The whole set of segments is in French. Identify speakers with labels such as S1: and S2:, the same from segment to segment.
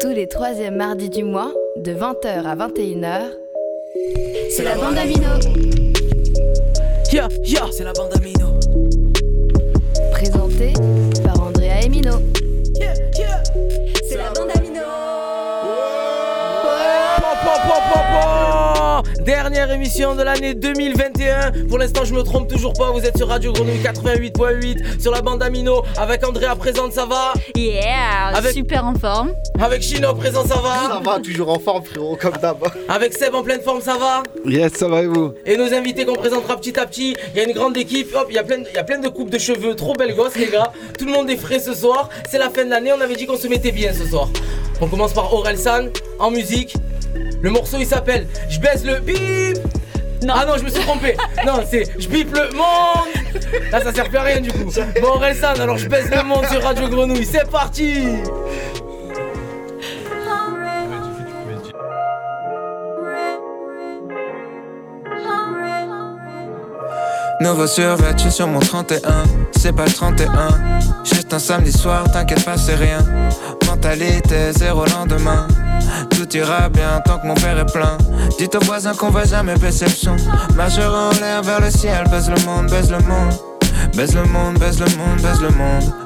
S1: Tous les troisièmes mardis du mois, de 20h à 21h, c'est la bande Amino.
S2: Yeah, yeah, c'est la bande Amino. Dernière émission de l'année 2021. Pour l'instant, je me trompe toujours pas. Vous êtes sur Radio Grenouille 88.8 sur la bande Amino avec Andrea présente, ça va?
S3: Yeah,
S2: Avec-
S3: super en forme.
S2: Avec Chino présent, ça
S4: Ça
S2: va
S4: va, toujours en forme, frérot, comme d'hab.
S2: Avec Seb en pleine forme, ça va?
S4: Yes, ça va et vous?
S2: Et nos invités qu'on présentera petit à petit. Il y a une grande équipe. Hop, il y a plein, de- il y a plein de coupes de cheveux. Trop belles gosses, les gars. Tout le monde est frais ce soir. C'est la fin de l'année. On avait dit qu'on se mettait bien ce soir. On commence par Aurel San en musique. Le morceau il s'appelle Je baisse le bip. Ah non, je me suis trompé. Non, c'est Je bip le monde. Là, ça sert plus à rien du coup. Bon, Aurel San, alors je baisse le monde sur Radio Grenouille. C'est parti.
S5: Nouveau survêt, je suis sur mon 31. C'est pas le 31. Juste un samedi soir, t'inquiète pas, c'est rien. Mentalité, zéro lendemain. Tout ira bien tant que mon verre est plein. Dites aux voisins qu'on va jamais baisser le son. En l'air vers le ciel, baise le monde, baise le monde. Baise le monde, baise le monde, baise le monde.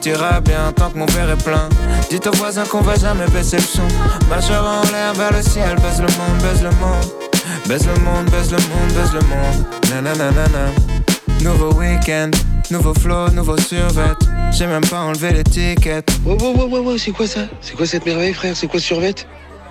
S5: Tout ira bien tant que mon verre est plein. Dites aux voisins qu'on va jamais baisser le son. Marchera en l'air vers le ciel, baise le monde, baise le monde. Baise le monde, baise le monde, baise le monde. Nouveau week-end, nouveau flow, nouveau survêt. J'ai même pas enlevé l'étiquette.
S6: Ouais, ouais, ouais, ouais, ouais, c'est quoi ça? C'est quoi cette merveille, frère? C'est quoi survêt?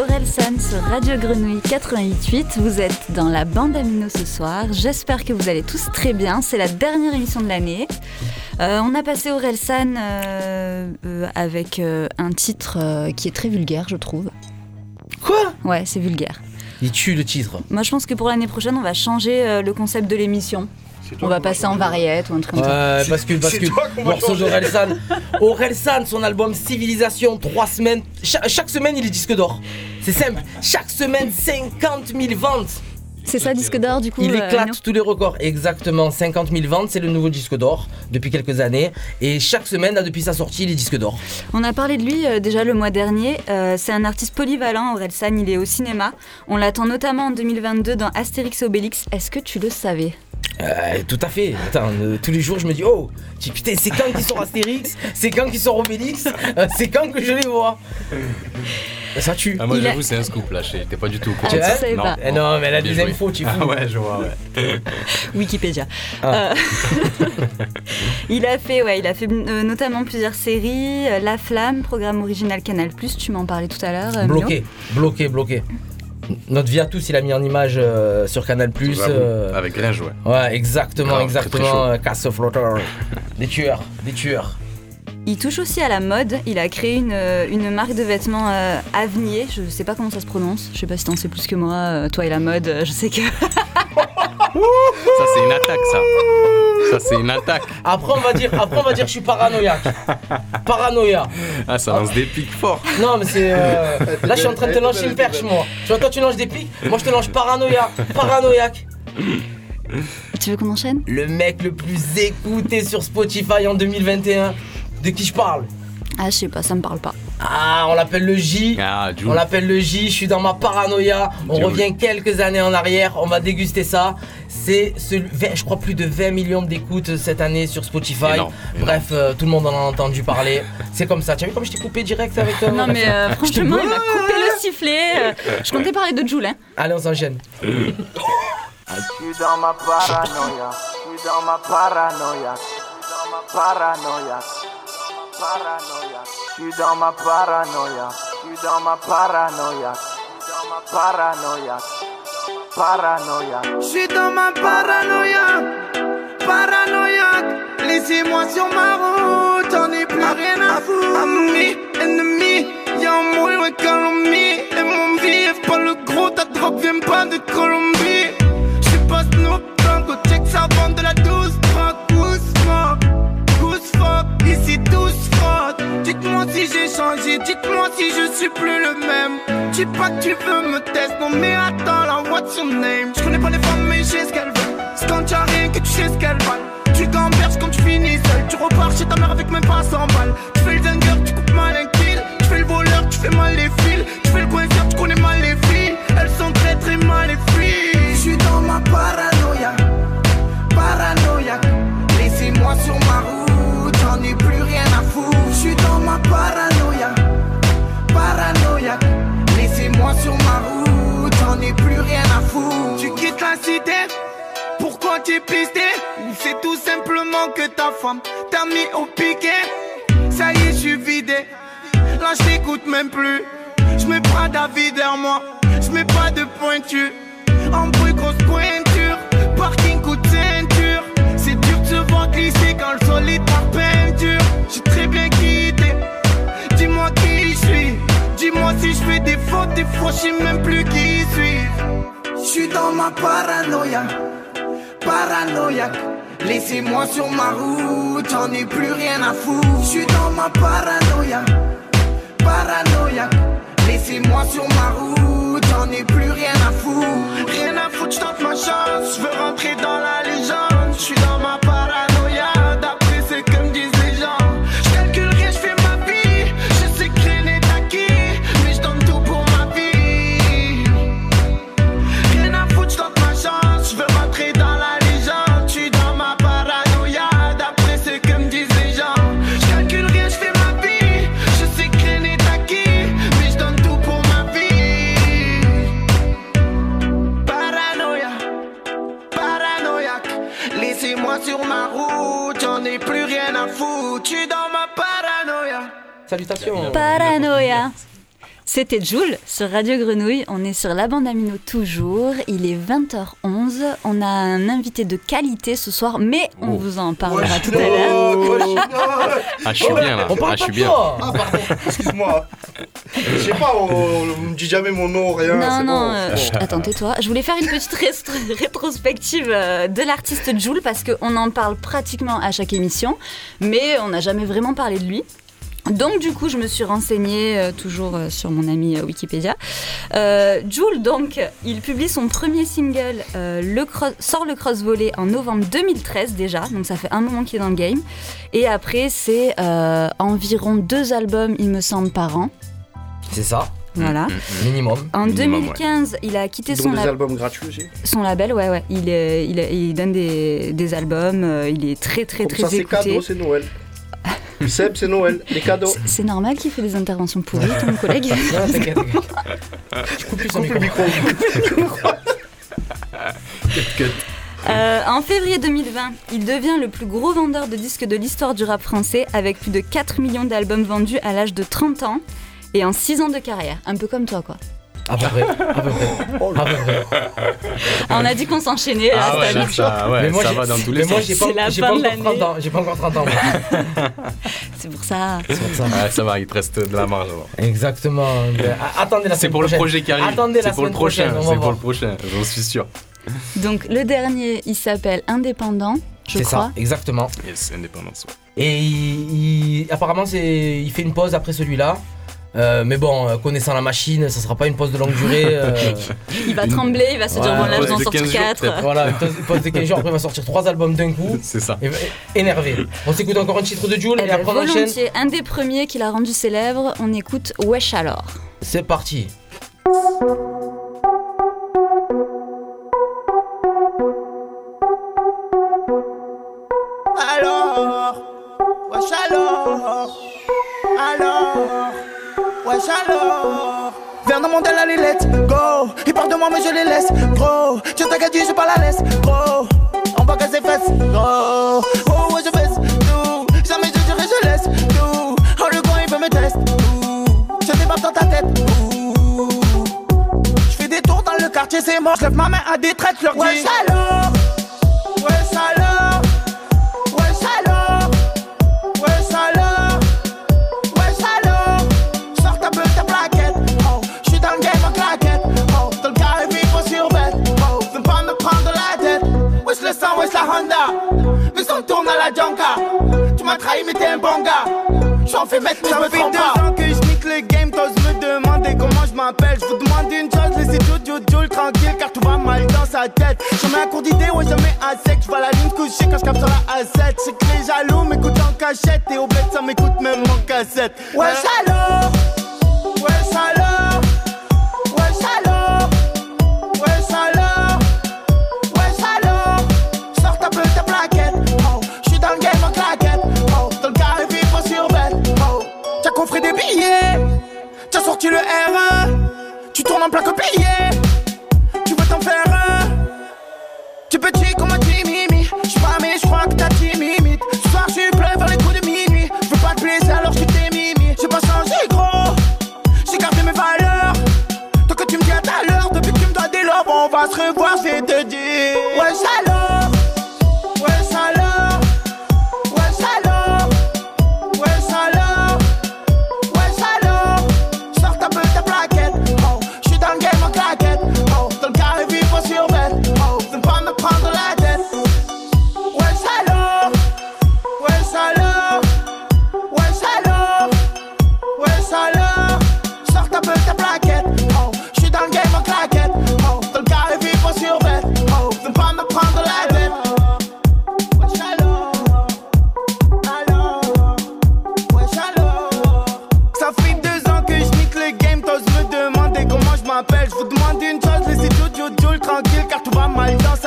S3: C'était Aurel San sur Radio Grenouille 88.8. Vous êtes dans la bande Amino ce soir. J'espère que vous allez tous très bien. C'est la dernière émission de l'année. Euh, on a passé Aurel San euh, euh, avec euh, un titre euh, qui est très vulgaire, je trouve.
S2: Quoi?
S3: Ouais, c'est vulgaire.
S2: Il tue le titre.
S3: Moi, je pense que pour l'année prochaine, on va changer le concept de l'émission. On va passer en variette ou un truc comme ça.
S2: Ouais, parce que, parce que morceau d'Orelsan. Orelsan, son album Civilisation, 3 semaines. Cha- chaque semaine, il est disque d'or. C'est simple. Chaque semaine, 50 000 ventes.
S3: C'est ça, disque d'or du coup
S2: Il
S3: euh,
S2: éclate tous les records. Exactement, 50 000 ventes, c'est le nouveau disque d'or depuis quelques années. Et chaque semaine, là, depuis sa sortie, il est disque d'or.
S3: On a parlé de lui euh, déjà le mois dernier. Euh, c'est un artiste polyvalent, Orelsan. Il est au cinéma. On l'attend notamment en 2022 dans Astérix et Obélix. Est-ce que tu le savais?
S2: Euh, tout à fait. Attends, euh, tous les jours, je me dis, oh, putain, c'est quand qu'ils sort Astérix? C'est quand qu'ils sort Obélix? Euh, C'est quand que je les vois? Ça tue.
S7: Ah, moi,
S3: Il a-
S7: j'avoue, c'est un scoop là. J'étais pas du tout au
S3: Ah,
S7: courant.
S3: tu pas.
S2: Eh non, mais elle a
S7: Bien
S2: des
S7: joué.
S2: infos, tu fous.
S7: Ah ouais, je vois, ouais.
S3: Wikipédia.
S2: Ah.
S3: Euh, il a fait, ouais, il a fait euh, notamment plusieurs séries. euh, La Flamme, programme original Canal+. Tu m'en parlais tout à l'heure. euh.
S2: Bloqué, bloqué, bloqué. Notre vie à tous, il a mis en image euh, sur Canal+.
S7: J'avoue,
S2: euh,
S7: Avec Gringe, ouais.
S2: Ouais, exactement,
S7: Grave, très, très
S2: exactement. euh, Casse flotteur. Des tueurs, des tueurs.
S3: Il touche aussi à la mode. Il a créé une, euh, une marque de vêtements euh, Avenier. Je sais pas comment ça se prononce. Je sais pas si t'en sais plus que moi. euh, toi et la mode, euh, je sais que.
S7: Ça, c'est une attaque, ça. Ça, c'est une attaque.
S2: Après, on va dire, après, on va dire, je suis paranoïaque. Paranoïa.
S7: Ah, ça lance des pics forts.
S2: Non, mais c'est. euh, Là, je suis en train de te lancer une perche, moi. Tu vois, toi, tu lances des pics. Moi, je te lance paranoïa. Paranoïaque.
S3: tu veux qu'on enchaîne?
S2: Le mec le plus écouté sur Spotify en 2021. De qui je parle
S3: Ah, je sais pas, ça me parle pas.
S2: Ah, on l'appelle le J.
S7: Ah.
S2: On l'appelle le J, je suis dans ma paranoïa. On revient quelques années en arrière, on va déguster ça. C'est, ce- 20 je crois, plus de 20 millions d'écoutes cette année sur Spotify.
S7: Énorme,
S2: Bref, euh, tout le monde en a entendu parler. C'est comme ça. Tu as vu comme je t'ai coupé direct avec toi
S3: Non, mais euh, franchement, il m'a coupé le sifflet. euh, je comptais parler de Jules, hein.
S2: Allez, on s'enchaîne.
S8: Je suis dans ma paranoïa, je suis dans ma paranoïa, je suis dans ma paranoïa, paranoïa. Je suis dans ma paranoïa, je suis dans ma paranoïa, dans ma paranoïa, paranoïa. Je suis dans ma paranoïa, paranoïaque. Laissez-moi sur ma route, j'en ai plus rien à foutre. Ami, ennemi, y'a un mot de Colombie. Et mon vif, pas le gros, ta drogue vient pas de Colombie. J'suis pas Snoop Dogg, check Dis pas que tu veux me tester, non mais attends là, what's your name? J'connais pas les femmes, mais je sais ce qu'elles veulent. C'est quand tu rien que tu sais ce qu'elles valent. Tu gamberges quand tu finis seul. Tu repars chez ta mère avec même pas 100 Ou c'est tout simplement que ta femme t'a mis au piquet Ça y est, je suis vidé. Là, je t'écoute même plus. Je mets pas d'avis derrière moi. Je mets pas de pointure. En bruit, grosse pointure. Parking, coup de ceinture. C'est dur de se voir glisser quand le sol est par peinture. J'ai très bien quitté. Dis-moi qui je suis. Dis-moi si je fais des fautes. Des fois, je sais même plus qui suis. Je suis dans ma paranoïa paranoïaque. Laissez-moi sur ma route, j'en ai plus rien à foutre. Je suis dans ma paranoïa, paranoïaque. Laissez-moi sur ma route, j'en ai plus rien à foutre. Rien à foutre, je tente ma chance, je veux rentrer dans la légende. Paranoïa.
S3: C'était Joule sur Radio Grenouille. On est sur la bande amino toujours. Il est 20h11. On a un invité de qualité ce soir, mais on
S7: Oh.
S3: vous en parlera tout à l'heure.
S7: Ah, je suis bien là.
S2: On parle
S7: Ah, je suis bien.
S2: toi
S4: Ah, pardon, excuse-moi. Je sais pas, on, on me dit jamais mon nom, rien.
S3: Non,
S4: c'est
S3: non,
S4: bon.
S3: euh, chut, attends, tais-toi. Je voulais faire une petite rétrospective euh, de l'artiste Joule parce qu'on en parle pratiquement à chaque émission, mais on n'a jamais vraiment parlé de lui. Donc du coup, je me suis renseignée euh, toujours euh, sur mon ami euh, Wikipédia. Euh, Joule, donc, il publie son premier single, euh, le sort le cross volley en novembre 2013 déjà, donc ça fait un moment qu'il est dans le game. Et après, c'est euh, environ deux albums, il me semble, par an.
S2: C'est ça,
S3: Voilà.
S7: Mm,
S2: minimum.
S3: En
S7: Minimum,
S3: 2015, il a quitté
S4: Donc
S3: son,
S4: des
S3: lab-
S4: albums gratuits aussi?
S3: son label, ouais, ouais. Il, est- il, est- il donne des, des albums, euh, il est très, très,
S4: Comme
S3: très
S4: ça, c'est
S3: écouté.
S4: cadeau, c'est Noël. Seb, c'est Noël, les cadeaux.
S3: C'est- normal qu'il fait des interventions pourries, ton collègue
S2: Non, t'inquiète, t'inquiète. Je coupe plus son
S4: Coupe le
S2: micro.
S4: micro.
S3: Euh, en février 2020, il devient le plus gros vendeur de disques de l'histoire du rap français avec plus de 4 millions d'albums vendus à l'âge de 30 ans et en 6 ans de carrière. Un peu comme toi, quoi.
S2: À peu près, à peu près. À peu près.
S3: Ah, on a dit qu'on s'enchaînait.
S7: Ah ouais, là, ça, ouais,
S2: Mais moi,
S7: ça
S2: j'ai-
S7: va dans tous les
S2: Mais moi,
S7: sens.
S2: j'ai pas,
S3: C'est la fin
S2: pas
S3: de
S2: encore
S3: l'année.
S2: 30 ans. J'ai pas encore 30 ans.
S3: C'est pour ça.
S2: Pour ça.
S7: Ouais, ça va, il te reste de la marge. alors.
S2: Exactement. A- Attendez la
S7: C'est pour le projet qui arrive.
S2: Attendez la
S7: C'est pour le
S2: semaine
S7: prochain.
S2: prochaine,
S7: C'est pour le prochain, j'en suis sûr.
S3: Donc, le dernier, il s'appelle Indépendant, je
S2: C'est
S3: crois.
S2: ça, exactement.
S7: Yes, indépendance. ouais.
S2: Et il, il- apparemment, il fait une pause après celui-là. Euh, mais bon, euh, connaissant la machine, ça sera pas une pause de longue durée. euh,
S3: Il va trembler, il va se dire, bon là,
S7: une
S3: je vais en
S7: pause de
S3: sortir
S7: 15 jours,
S3: 4.
S7: peut-être.
S2: voilà, une pause, de 15 jours, après il va sortir trois albums d'un coup.
S7: C'est ça.
S2: Et, et- énervé. On s'écoute encore un titre de Jules
S3: Eh
S2: et
S3: ben,
S2: après on enchaîne.
S3: volontiers, un des premiers qu'il a rendu célèbre, on écoute Wesh alors.
S2: C'est parti.
S8: Alors. Viens dans mon allez, let's go. Ils parlent de moi, mais je les laisse, gros. Qu'à dire, j'ai pas la laisse, gros. On va casser fesses, gros. Oh, ouais, je baisse, tout. Jamais je dirais, je laisse, tout. Oh, le coin, il veut me tester. Je débarque dans ta tête. Je fais des tours dans le quartier, c'est mort. Je lève ma main à des traites, je leur dis. Alors. Sang, wesh la Honda, mais on tourne à la Junka, tu m'as trahi mais t'es un bon gars, j'en fais mettre mais je me pas. Ans que je nique le game, t'oses me demander comment je m'appelle, je vous demande une chose, laissez Jojo Joule tranquille car tout va mal dans sa tête, jamais un cours d'idée, ouais jamais à sec, je vois la ligne couchée quand je capte sur la A7, c'est que les jaloux m'écoutent en cachette et au bled ça m'écoute même en cassette. Wesh alors, le R1, tu tournes en plein copier, tu veux t'en faire un. Tu petit comme un timimi J'suis pas mais j'crois que t'as timimite Ce soir j'suis plein vers les coups de minuit. J'veux pas te blesser alors j'suis tes mimi. J'ai pas changé gros. J'ai gardé mes valeurs. Tant que tu me dis à ta l'heure Depuis que tu me dois des lobes On va se revoir j'vais te dire. Wesh alors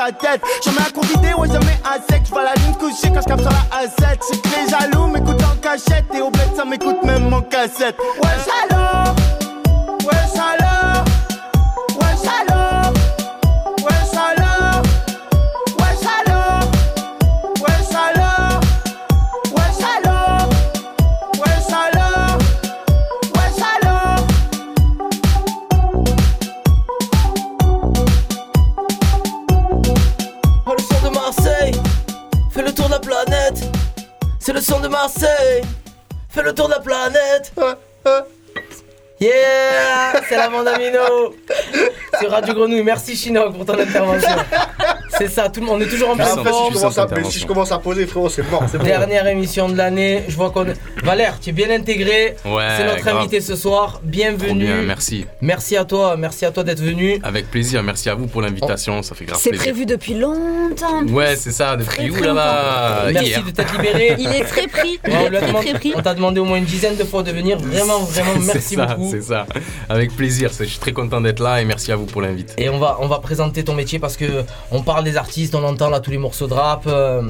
S8: sa tête. Jamais cours d'idée, ouais, jamais à sec. Je vois la ligne couchée quand je capte sur la A7. C'est que les jaloux m'écoutent en cachette et au bled ça m'écoute même en cassette. Wesh alors,
S2: Marseille fait le tour de la planète. Yeah C'est la bande Amino C'est Radio Grenouille. Merci Chinook pour ton intervention. C'est ça, tout le monde, on est toujours en
S4: si
S2: forme.
S4: je, commence à,
S7: intervention.
S4: si je commence à poser, frérot, c'est mort. C'est.
S2: Dernière émission de l'année. Je vois qu'on. Valère, tu es bien intégré.
S7: Ouais,
S2: C'est notre
S7: grave.
S2: invité ce soir. Bienvenue.
S7: bien, merci.
S2: Merci à toi, merci à toi d'être venu.
S7: Avec plaisir, merci à vous pour l'invitation, ça fait grave
S3: C'est
S7: plaisir.
S3: prévu depuis longtemps.
S7: Ouais, c'est ça,
S3: Très,
S7: depuis où là-bas
S2: Merci
S7: Hier.
S2: de t'être libéré.
S3: Il est très pris. Il
S2: Ouais, on
S3: est
S2: lui a
S3: très
S2: demandé-
S3: très pris.
S2: on t'a demandé au moins une dizaine de fois de venir. Vraiment, vraiment,
S7: C'est
S2: merci
S7: ça,
S2: beaucoup.
S7: C'est ça, avec plaisir. c'est- Je suis très content d'être là et merci à vous pour l'invite.
S2: Et on va, on va présenter ton métier parce que on parle des artistes, on entend là tous les morceaux de rap, euh,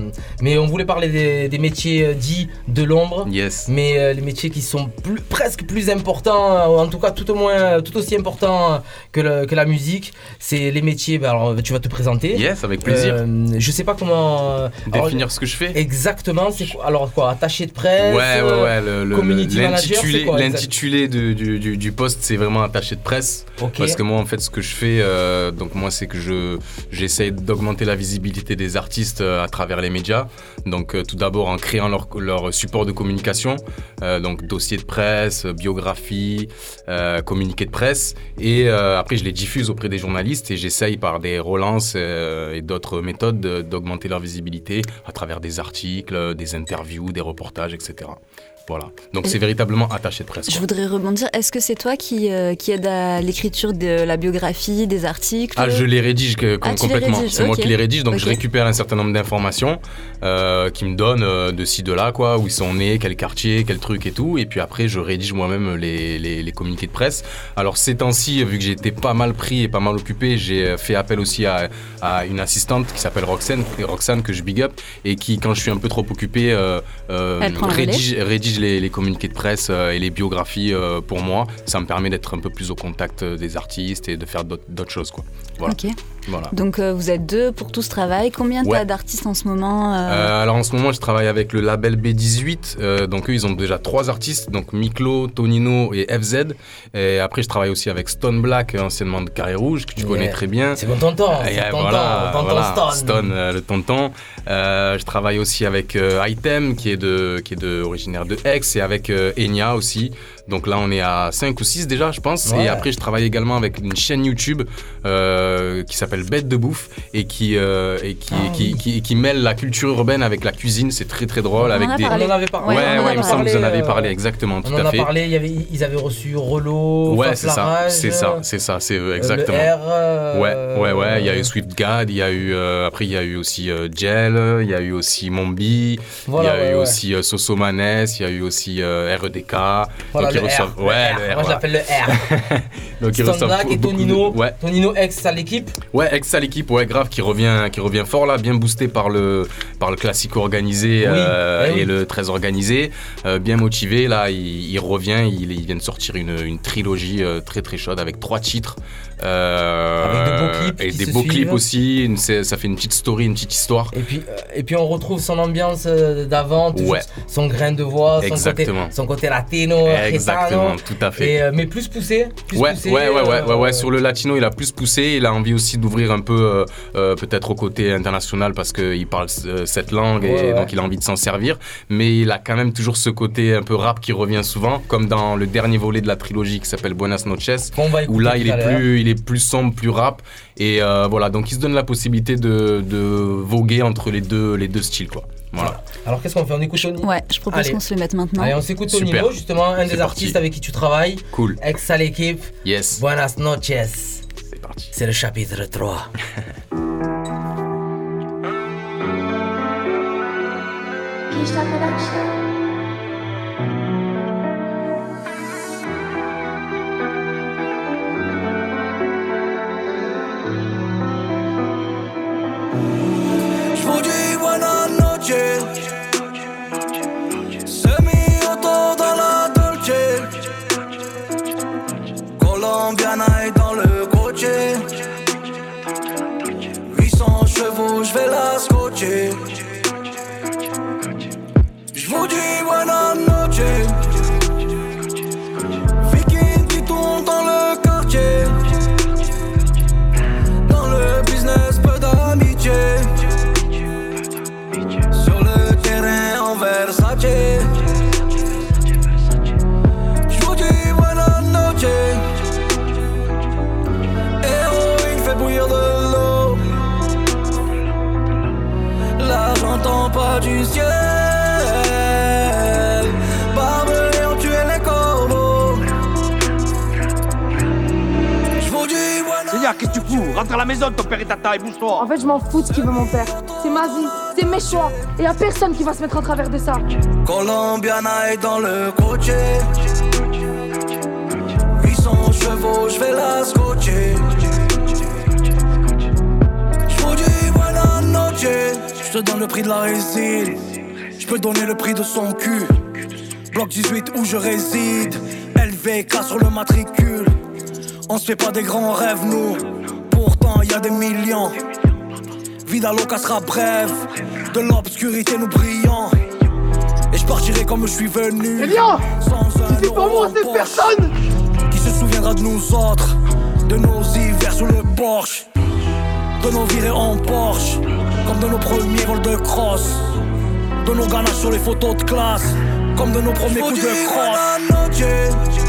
S2: mais on voulait parler des, des métiers euh, dits de l'ombre.
S7: Yes.
S2: Mais euh, les métiers qui sont plus- presque plus importants, en tout cas tout au moins tout aussi importants que, le- que la musique, c'est les métiers. bah, alors tu vas te présenter.
S7: Yes, avec plaisir.
S2: Je sais pas comment euh, alors,
S7: Définir ce que je fais.
S2: exactement. C'est quoi Alors quoi Attaché de presse.
S7: Ouais, ouais, ouais. le-
S2: community
S7: l'intitulé- du, du, poste, c'est vraiment attaché de presse.
S2: Ok.
S7: Parce que moi, en fait, ce que je fais, donc moi, c'est que je j'essaie d'augmenter la visibilité des artistes euh, à travers les médias. Donc, euh, tout d'abord en créant leur, support de communication, euh, donc dossier de presse, biographie, communiqué de presse, et après, je les diffuse auprès des journalistes et j'essaye par des relances et d'autres méthodes de- d'augmenter leur visibilité à travers des articles, des interviews, des reportages, etc. Voilà. Donc, c'est véritablement attaché de presse.
S3: Je voudrais rebondir. Est-ce que c'est toi qui, euh, qui aide à l'écriture de la biographie, des articles?
S7: Ah, je les rédige que-
S3: Ah,
S7: complètement. C'est moi qui les rédige, donc je récupère un certain nombre d'informations euh, qui me donnent euh, de ci, de là, quoi, où ils sont nés, quel quartier, quel truc et tout. Et puis après, je rédige moi-même les, les, les communiqués de presse. Alors ces temps-ci, vu que j'ai été pas mal pris et pas mal occupé, j'ai fait appel aussi à, à une assistante qui s'appelle Roxane, Roxane que je big up, et qui, quand je suis un peu trop occupé, euh, euh, rédige, les, communiqués de presse euh, et les biographies euh, pour moi. Ça me permet d'être un peu plus au contact euh, des artistes et de faire d'autres choses, quoi. Voilà. Voilà.
S3: Donc euh, vous êtes deux pour tout ce travail. Combien
S7: Ouais.
S3: t'as d'artistes en ce moment euh,
S7: Euh, alors en ce moment, je travaille avec le label B18. euh, donc eux, ils ont déjà trois artistes, donc Miklo, Tonino et FZ. Et après, je travaille aussi avec Stone Black, anciennement de Carré Rouge, que tu
S2: Yeah.
S7: connais très bien.
S2: C'est mon tonton. C'est
S7: euh,
S2: tonton.
S7: voilà,
S2: tonton
S7: voilà,
S2: Stone.
S7: euh, le tonton. Euh, je travaille aussi avec euh, Item, qui est, de, qui est de, originaire de Aix, et avec euh, Enya aussi. Donc là, on est à 5 ou 6 déjà, je pense.
S2: Ouais.
S7: Et après, je travaille également avec une chaîne YouTube euh, qui s'appelle Bête de Bouffe et qui, euh, et qui,
S2: Ah
S7: qui,
S2: oui.
S7: qui, qui mêle la culture urbaine avec la cuisine. C'est très très drôle.
S3: On en
S7: avec
S3: a
S7: des...
S2: On en avait parlé.
S7: Ouais,
S3: Ouais, on en
S7: ouais, il me semble que vous en avez
S2: euh,
S7: parlé, exactement,
S2: On
S7: tout
S2: en a
S7: fait.
S2: parlé, il y avait, ils avaient reçu Rollo,
S7: Ouais, c'est ça, c'est ça, c'est ça, c'est eux, exactement.
S2: Le R, euh,
S7: Ouais, ouais, ouais. Il y a eu Swift God, il y a eu euh, après il y a eu aussi euh, Gel, il y a eu aussi Mombi,
S2: Voilà,
S7: il y a
S2: ouais,
S7: eu
S2: ouais.
S7: aussi euh, Soso Manes, il y a eu aussi euh, REDK.
S2: Voilà,
S7: ils
S2: le
S7: reçoivent,
S2: R,
S7: ouais,
S2: le R. Moi, l'appelle le R.
S7: Donc ils reçoivent
S2: et
S7: de-
S2: Tonino.
S7: Ouais,
S2: Tonino ex à l'équipe.
S7: ouais, ex à l'équipe, ouais, grave, qui revient, qui revient fort là, bien boosté par le, par le classique organisé
S2: Oui,
S7: euh,
S2: eh oui.
S7: et le très organisé, euh, bien motivé. Là, il, il revient, il, il vient de sortir une, une trilogie euh, très très chaude avec trois titres. Euh,
S2: Avec de beaux clips
S7: et des beaux
S2: suivent.
S7: clips aussi. Une- ça fait une petite story, une petite histoire.
S2: Et puis, euh, et puis on retrouve son ambiance euh, d'avant,
S7: Ouais.
S2: son grain de voix, son côté, son côté latino,
S7: Exactement, tout à fait.
S2: Et, mais plus poussé. Plus
S7: Ouais,
S2: poussé,
S7: ouais, ouais, ouais, ouais, ouais. Sur le latino, il a plus poussé. Il a envie aussi d'ouvrir un peu, peut-être au côté international, parce qu'il parle cette langue et
S2: Ouais,
S7: donc il a envie de s'en servir. Mais il a quand même toujours ce côté un peu rap qui revient souvent, comme dans le dernier volet de la trilogie qui s'appelle Buenas Noches. Où là, il est plus, il est plus sombre, plus rap, et euh, voilà. Donc, il se donne la possibilité de, de voguer entre les deux, les deux styles, quoi. Voilà.
S2: Alors qu'est-ce qu'on fait? On écoute Tony?
S3: Ouais, je propose qu'on se le mette maintenant.
S2: Allez, on s'écoute Tonino,
S7: Super.
S2: justement, un des artistes avec qui tu travailles,
S7: Cool.
S2: ex à l'équipe.
S7: Yes.
S2: Buenas noches.
S7: C'est parti.
S2: C'est le chapitre 3.
S8: Colombiana
S9: Rentre à la maison, ton père et ta taille, bouge-toi.
S10: En fait, je m'en fous de ce qu'il veut mon père. C'est ma vie, c'est mes choix. Et y a personne qui va se mettre en travers de ça.
S11: Colombiana est dans le coche. 800 chevaux, je vais la scotcher. J'vous dis buena noche. Je te donne le prix de la résine. Je peux donner le prix de son cul. Bloc 18 où je réside. LVK sur le matricule. On se fait pas des grands rêves nous y a des millions. Vida loca sera brève. De l'obscurité nous brillons. Et je partirai comme je suis venu.
S10: Eh bien
S11: Sans un euro
S10: moi, c'est personne.
S11: Qui se souviendra de nous autres De nos hivers sous le porche De nos virées en Porsche Comme de nos premiers vols de crosse De nos ganaches sur les photos de classe Comme de nos premiers coups de crosse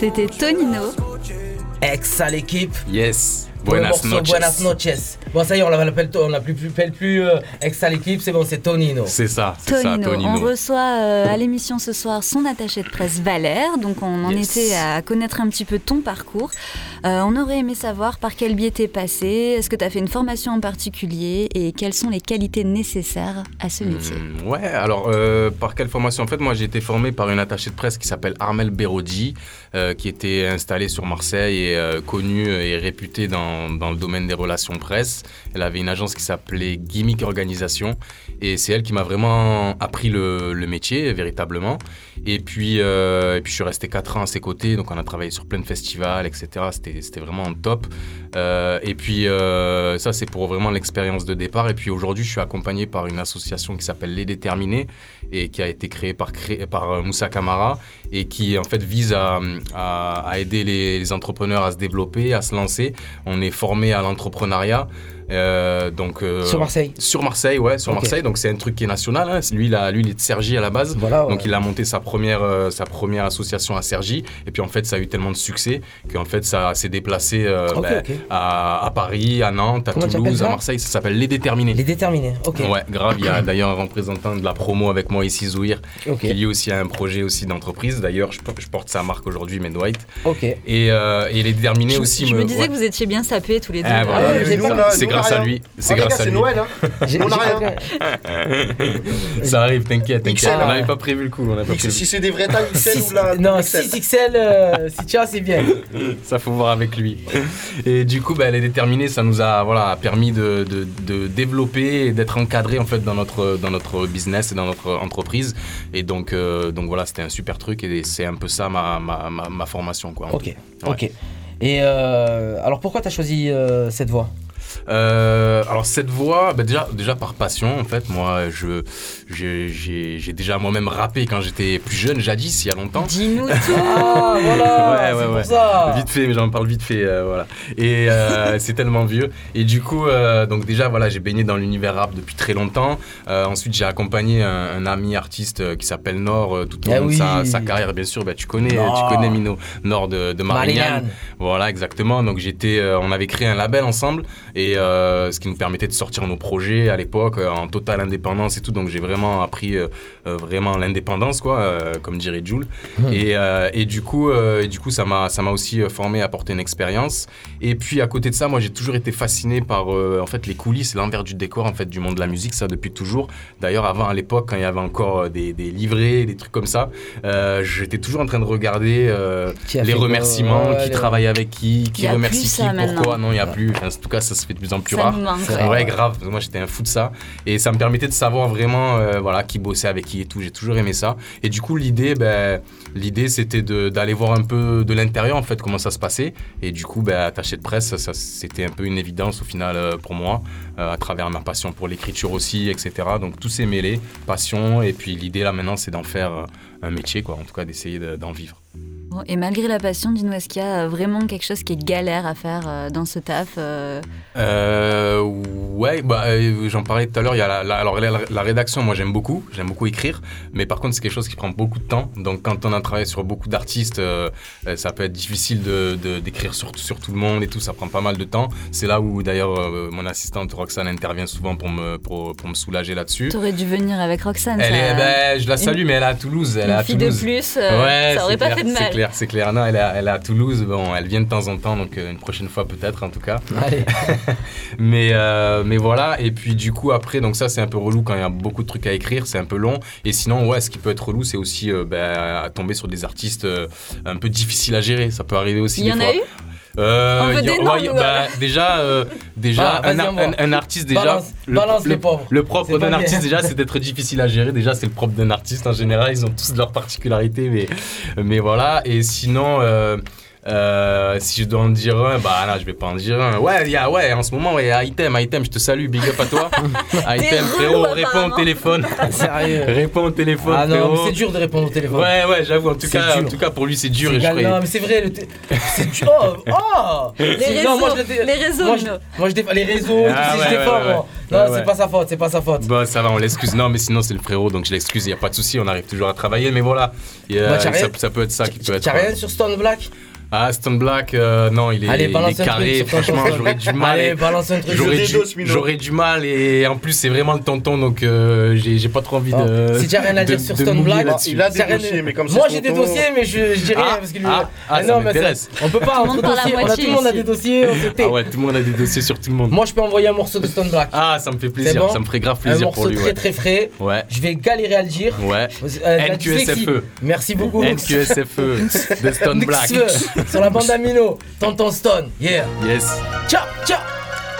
S3: C'était Tonino.
S2: Ex à l'équipe.
S7: Yes. Buenas noches.
S2: Buenas noches. Bon, ça y est, on l'appelle on l'appelle plus, plus, plus euh, ex à l'équipe, c'est bon, c'est Tonino.
S7: C'est ça, c'est ça,
S3: Tonino.
S7: Tonino.
S3: On reçoit euh, à l'émission ce soir son attaché de presse Valère, donc on en
S7: Yes.
S3: était à connaître un petit peu ton parcours. Euh, on aurait aimé savoir par quel biais t'es passé, est-ce que tu as fait une formation en particulier et quelles sont les qualités nécessaires à ce métier.
S7: Hmm, ouais, alors euh, par quelle formation? En fait, moi j'ai été formé par une attachée de presse qui s'appelle Armel Berodi, euh, qui était installée sur Marseille et connue et réputée dans, dans le domaine des relations presse. Elle avait une agence qui s'appelait Gimmick Organisation et c'est elle qui m'a vraiment appris le, le métier véritablement. Et puis, et puis je suis resté 4 ans à ses côtés, donc on a travaillé sur plein de festivals, etc. C'était c'était vraiment top. Euh, et puis euh, ça c'est pour vraiment l'expérience de départ. Et puis aujourd'hui je suis accompagné par une association qui s'appelle Les Déterminés et qui a été créée par, euh, Moussa Kamara et qui en fait vise à aider les, les entrepreneurs à se développer, à se lancer. On est formé à l'entrepreneuriat. Euh, donc, euh,
S2: Sur Marseille
S7: Sur Marseille, ouais, sur. Marseille. Donc c'est un truc qui est national. hein. Lui, il a- lui, il est de Cergy à la base.
S2: Voilà, ouais.
S7: Donc il a monté sa première, euh, sa première association à Cergy. Et puis en fait, ça a eu tellement de succès qu'en fait, ça s'est déplacé euh, ben. À, à Paris, à Nantes, à
S2: Comment
S7: Toulouse, à Marseille. Ça s'appelle Les Déterminés.
S2: Les déterminés, ok.
S7: Ouais, grave. Il y a d'ailleurs un représentant de la promo avec moi ici, Zouir, qui lui aussi a un projet aussi d'entreprise. D'ailleurs, je, je porte sa marque aujourd'hui, Made White.
S2: Ok.
S7: Et, euh, et Les Déterminés
S3: Je,
S7: aussi
S3: je me
S7: me.
S3: disais
S7: ouais.
S3: que vous étiez bien sapés tous les deux.
S7: Ah, voilà.
S4: Ah mais a-
S7: C'est
S4: nous,
S7: grâce à lui. C'est grâce
S4: gars,
S7: à
S4: c'est
S7: lui.
S4: Noël, hein. On a
S2: j'ai-
S4: rien.
S7: Ça arrive, t'inquiète, t'inquiète. On
S4: hein.
S7: n'avait pas prévu le coup. On n'avait pas
S4: Si
S7: prévu.
S4: si c'est des vrais tailles XL ou la.
S2: Non,
S4: XL.
S2: 6XL, euh, si tu as, c'est bien.
S7: Ça faut voir avec lui. Et du coup, bah, les déterminés, ça nous a voilà permis de, de- de développer et d'être encadré en fait dans notre dans notre business et dans notre entreprise. Et donc euh, donc voilà, c'était un super truc et c'est un peu ça ma, ma, ma, ma formation quoi.
S2: Ok, ok. Et euh, alors pourquoi t'as choisi euh, cette voie?
S7: Euh, alors cette voix, bah, déjà, déjà par passion en fait, moi je j'ai- déjà moi-même rappé quand j'étais plus jeune, jadis, il y a longtemps.
S3: Dis-nous tout.
S2: Ah voilà, c'est pour ça.
S7: Vite fait, mais j'en parle vite fait, euh, voilà. Et euh, c'est tellement vieux. Et du coup, donc déjà, voilà, j'ai baigné dans l'univers rap depuis très longtemps. Ensuite, j'ai accompagné un, un ami artiste qui s'appelle Nord tout au
S2: Ah
S7: long de sa, carrière, bien sûr. Bah, tu connais,
S2: Nord.
S7: tu connais Mino, Nord de, de Marignane.
S2: Marignane.
S7: Voilà, exactement. Donc j'étais, on avait créé un label ensemble et euh, ce qui nous permettait de sortir nos projets à l'époque euh, en totale indépendance et tout. Donc j'ai vraiment appris euh, vraiment l'indépendance, quoi, euh, comme dirait Jules. Et, euh, et du coup, et du coup, ça m'a, ça m'a aussi formé, apporté une expérience. Et puis à côté de ça, moi j'ai toujours été fasciné par en fait les coulisses, l'envers du décor en fait du monde de la musique, ça depuis toujours. D'ailleurs, avant à l'époque, quand il y avait encore des, des livrets, des trucs comme ça, j'étais toujours en train de regarder les remerciements, qui travaille avec qui, qui remercie qui, pourquoi. Non, il n'y a plus. Enfin, en tout cas, ça se fait plus en plus
S3: Ça
S7: rare.
S2: C'est
S7: Ouais, grave. Moi, j'étais un fou de ça. Et ça me permettait de savoir vraiment euh, voilà, qui bossait avec qui et tout. J'ai toujours aimé ça. Et du coup, l'idée, ben, l'idée c'était d'aller voir un peu de l'intérieur, en fait, comment ça se passait. Et du coup, ben, attaché de presse, ça, ça, c'était un peu une évidence au final euh, pour moi, euh, à travers ma passion pour l'écriture aussi, etc. Donc, tout s'est mêlé. Passion. Et puis, l'idée, là, maintenant, c'est d'en faire un métier, quoi. En tout cas, d'essayer de- d'en vivre.
S3: Bon, et malgré la passion, dis-nous, est-ce qu'il y a euh, vraiment quelque chose qui est galère à faire euh, dans ce taf euh,
S7: Euh, ouais, bah, j'en parlais tout à l'heure. Il y a la, la- alors la, la rédaction, moi j'aime beaucoup, j'aime beaucoup écrire, mais par contre c'est quelque chose qui prend beaucoup de temps. Donc quand on a travaillé sur beaucoup d'artistes, ça peut être difficile de de- d'écrire sur, sur tout le monde et tout, ça prend pas mal de temps. C'est là où d'ailleurs mon assistante Roxane intervient souvent pour me pour, pour me soulager là-dessus.
S3: T'aurais dû venir avec Roxane.
S7: Elle
S3: ça-
S7: est, ben, je la salue,
S3: une-
S7: mais elle est à Toulouse. Elle
S3: une
S7: est à
S3: fille de
S7: Toulouse.
S3: plus, euh,
S7: ouais,
S3: ça aurait pas
S7: clair,
S3: fait de mal.
S7: C'est clair, c'est clair. Non, elle est, à, elle est à Toulouse. Bon, elle vient de temps en temps, donc euh, une prochaine fois peut-être, en tout cas.
S2: Allez.
S7: mais, euh, mais voilà. Et puis du coup après, donc ça c'est un peu relou quand il y a beaucoup de trucs à écrire, c'est un peu long. Et sinon, ouais, ce qui peut être relou, c'est aussi euh, à tomber sur des artistes euh, un peu difficiles à gérer. Ça peut arriver aussi.
S3: Il y
S7: des
S3: en a eu?
S7: Euh,
S3: On veut
S7: y a-
S3: des noms,
S7: ouais, y-
S3: nous,
S7: bah,
S3: hein.
S7: déjà, euh, déjà
S2: Ah,
S7: un, artiste déjà.
S2: Balance- balance les pauvres.
S7: Le propre d'un artiste déjà, c'est d'être difficile à gérer. Déjà, c'est le propre d'un artiste en général. Ils ont tous leurs particularités, mais mais voilà. Et sinon. euh, euh, si je dois en dire un, bah là je vais pas en dire un. Ouais, il y a, ouais, en ce moment, il y a Item, Item, je te salue, big up à toi. Item, frérot, réponds au téléphone.
S2: Sérieux.
S7: réponds au téléphone.
S2: Ah non, c'est dur de répondre au téléphone.
S7: Ouais, ouais, j'avoue. En tout cas, en tout cas, pour lui, c'est dur.
S2: C'est
S7: Et je
S2: Non, mais c'est vrai. Le c'est dur. Oh, oh
S3: Les
S2: non, moi, je
S3: réseaux, les réseaux,
S2: Moi, je,
S3: Bruno.
S2: moi, je défends les réseaux.
S7: Ah,
S2: tout ça,
S7: ouais,
S2: je défends,
S7: ouais, ouais.
S2: Non,
S7: Ouais,
S2: c'est pas sa faute. C'est pas sa faute.
S7: Bon, ça va, on l'excuse. Non, mais sinon, c'est le frérot, donc je l'excuse, il n'y a pas de souci, on arrive toujours à travailler. Mais voilà, a-
S2: Bah,
S7: ça peut être ça qui peut être.
S2: T'as rien sur Stone Black
S7: Ah, Stone Black, euh, non, il est,
S2: Allez,
S7: il
S2: balance
S7: est
S2: un
S7: carré.
S2: truc sur ton
S7: Franchement, j'aurais du mal.
S2: Allez, balance un truc.
S7: J'aurais du,
S2: dédos, Mino.
S7: j'aurais du mal et en plus, c'est vraiment le tonton, donc euh, j'ai j'ai pas trop envie de.
S2: Si t'as rien à
S7: de-
S2: dire sur
S7: de
S2: Stone
S7: mouiller
S2: Black,
S7: là-dessus.
S4: il a des
S2: t'as rien-
S4: dossiers, mais comme
S2: Moi
S4: c'est
S2: j'ai des dossiers, mais je, je dis rien
S7: Ah,
S2: parce que lui.
S7: ah, ah,
S2: Mais
S7: ça
S2: non, mais
S7: m'intéresse.
S2: c'est- on peut pas
S3: Tout le monde parle à
S2: dossiers. On a,
S3: moitié
S2: tout le monde a
S3: ici.
S2: des dossiers, on se tait.
S7: Ah ouais, tout le monde a des dossiers sur tout le monde.
S2: Moi je peux envoyer un morceau de Stone Black.
S7: Ah, ça me fait plaisir,
S2: bon
S7: ça me ferait grave
S2: Un
S7: plaisir
S2: morceau
S7: pour lui.
S2: très
S7: ouais.
S2: très frais.
S7: Ouais.
S2: Je vais galérer à le dire.
S7: Ouais.
S2: Euh, la dyslexie.
S7: NQSFE.
S2: Merci beaucoup.
S7: NQSFE de Stone Black.
S2: Sur la bande Amino. Tonton Stone. Yeah.
S7: Yes.
S2: Ciao, ciao.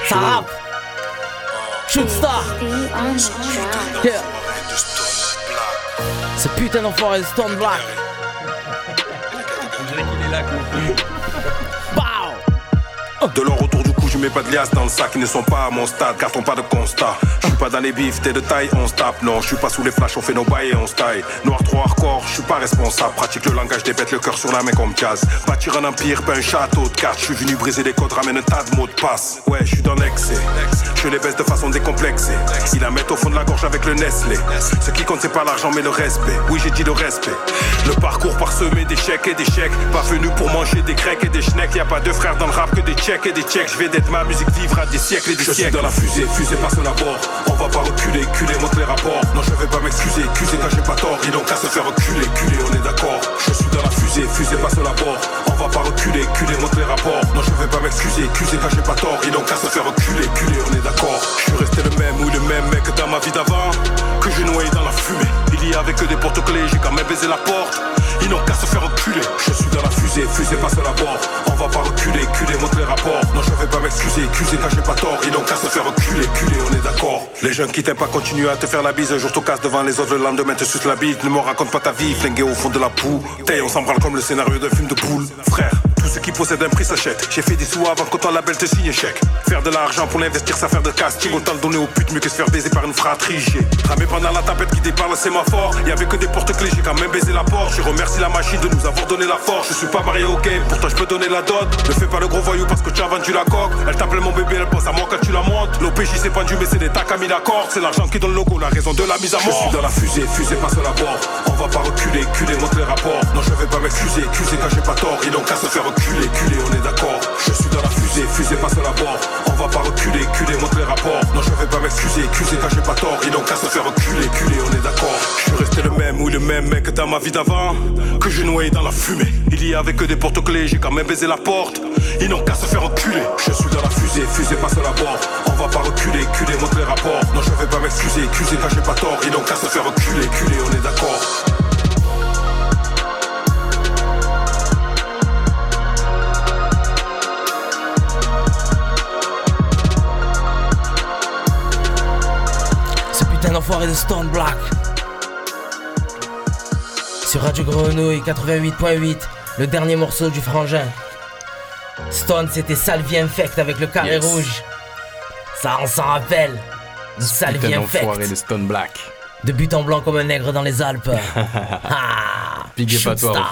S2: Ça rappe. Shoot star. Yeah. Ce putain d'enfoiré de Stone Black.
S12: De leur autour du cou, je mets pas de liasses dans le sac, ils ne sont pas à mon stade, carton pas de constat. Je suis pas dans les bifs, t'es de taille, on se tape. Non, je suis pas sous les flashs, on fait nos bails et on se taille. Noir trop hardcore, je suis pas responsable. Pratique le langage des bêtes, le cœur sur la main comme jazz. Bâtir un empire, pas un château de cartes. Je suis venu briser les codes, ramène un tas de mots de passe. Ouais, je suis dans l'excès. Je les baisse de façon décomplexée. Ils la mettent au fond de la gorge avec le Nestlé. Ce qui compte, c'est pas l'argent, mais le respect. Oui, j'ai dit le respect. Le parcours parsemé d'échecs et d'échecs. Pas venu pour manger des grecs et des schnecks. Y a pas de frères dans le rap que des tchèques et des tchèques. Ma musique vivre à des siècles et des
S13: Je suis dans la fusée, fusée passe la bord. On va pas reculer, culer, montre les rapports. Non, je vais pas m'excuser, accuser quand j'ai pas tort. Ils n'ont qu'à se faire reculer, culer, on est d'accord. Je suis dans la fusée, fusée passe la bord. On va pas reculer, culer, montre les rapports. Non, je vais pas m'excuser, accuser quand j'ai pas tort. Ils n'ont qu'à se faire reculer, culer, on est d'accord. Je suis resté le même ou le même mec dans ma vie d'avant. Que j'ai noyé dans la fumée. Avait que des porte-clés, j'ai quand même baisé la porte. Ils n'ont qu'à se faire reculer. Je suis dans la fusée, fusée passe la bord. On va pas reculer, culer, montre les rapports. Non, je vais pas m'excuser, accuser quand j'ai pas tort. Ils n'ont qu'à se faire reculer, culer, on est d'accord. Les jeunes qui t'aiment pas continuent à te faire la bise. Un jour te casse devant les autres, le lendemain te suce la bite. Ne me raconte pas ta vie, flingué au fond de la boue. T'es, on s'embralle comme le scénario d'un film de poule. Frère, tout ce qui possède un prix s'achète. J'ai fait des sous avant que ton label te signe chèque. Faire de l'argent pour l'investir, ça faire de casting. Autant le donner aux putes, mieux que se faire baiser par une fratrie. J'ai ramé pendant la tapette qui déparle le sémaphore. Y avait que des porte-clés, j'ai quand même baisé la porte. Je remercie la machine de nous avoir donné la force. Je suis pas marié au game, pourtant je peux donner la dot. Ne fais pas le gros voyou parce que tu as vendu la coque. Elle t'appelle mon bébé, elle pense à moi quand tu la montes. L'OPJ s'est pendu, mais c'est des tacs à mis d'accord. C'est l'argent qui donne le logo, la raison de la mise à mort. Je suis dans la fusée, fusée passe la bord. On va pas reculer, culer, montre les rapports. Non, je vais pas m'excuser, accuser quand j'ai pas tort. Ils n'ont qu'à se faire on est d'accord. Je suis dans la fusée, fusée passe la bord. On va pas reculer, culer, montre les rapports. Non, je vais pas m'excuser, accuser quand j'ai pas tort. Ils n'ont qu'à se faire reculer, culer, on est d'accord. Je suis resté le même ou le même mec dans ma vie d'avant. Que j'ai noyé dans la fumée. Il y avait que des porte-clés, j'ai quand même baisé la porte. Ils n'ont qu'à se faire reculer. Je suis dans la fusée, fusée passe la bord. On va pas reculer, culer, montre les rapports. Non, je vais pas m'excuser, accuser quand j'ai pas tort. Ils n'ont qu'à se faire reculer, culer, on est d'accord.
S2: D'enfoiré de Stone Black. Sur Radio Grenouille 88.8, le dernier morceau du frangin. Stone, c'était Salvie Infect avec le carré
S7: Yes.
S2: rouge. Ça, on s'en rappelle.
S7: D'enfoiré
S2: Infect.
S7: de Stone Black.
S2: De but en blanc comme un nègre dans les Alpes. ah,
S7: à toi.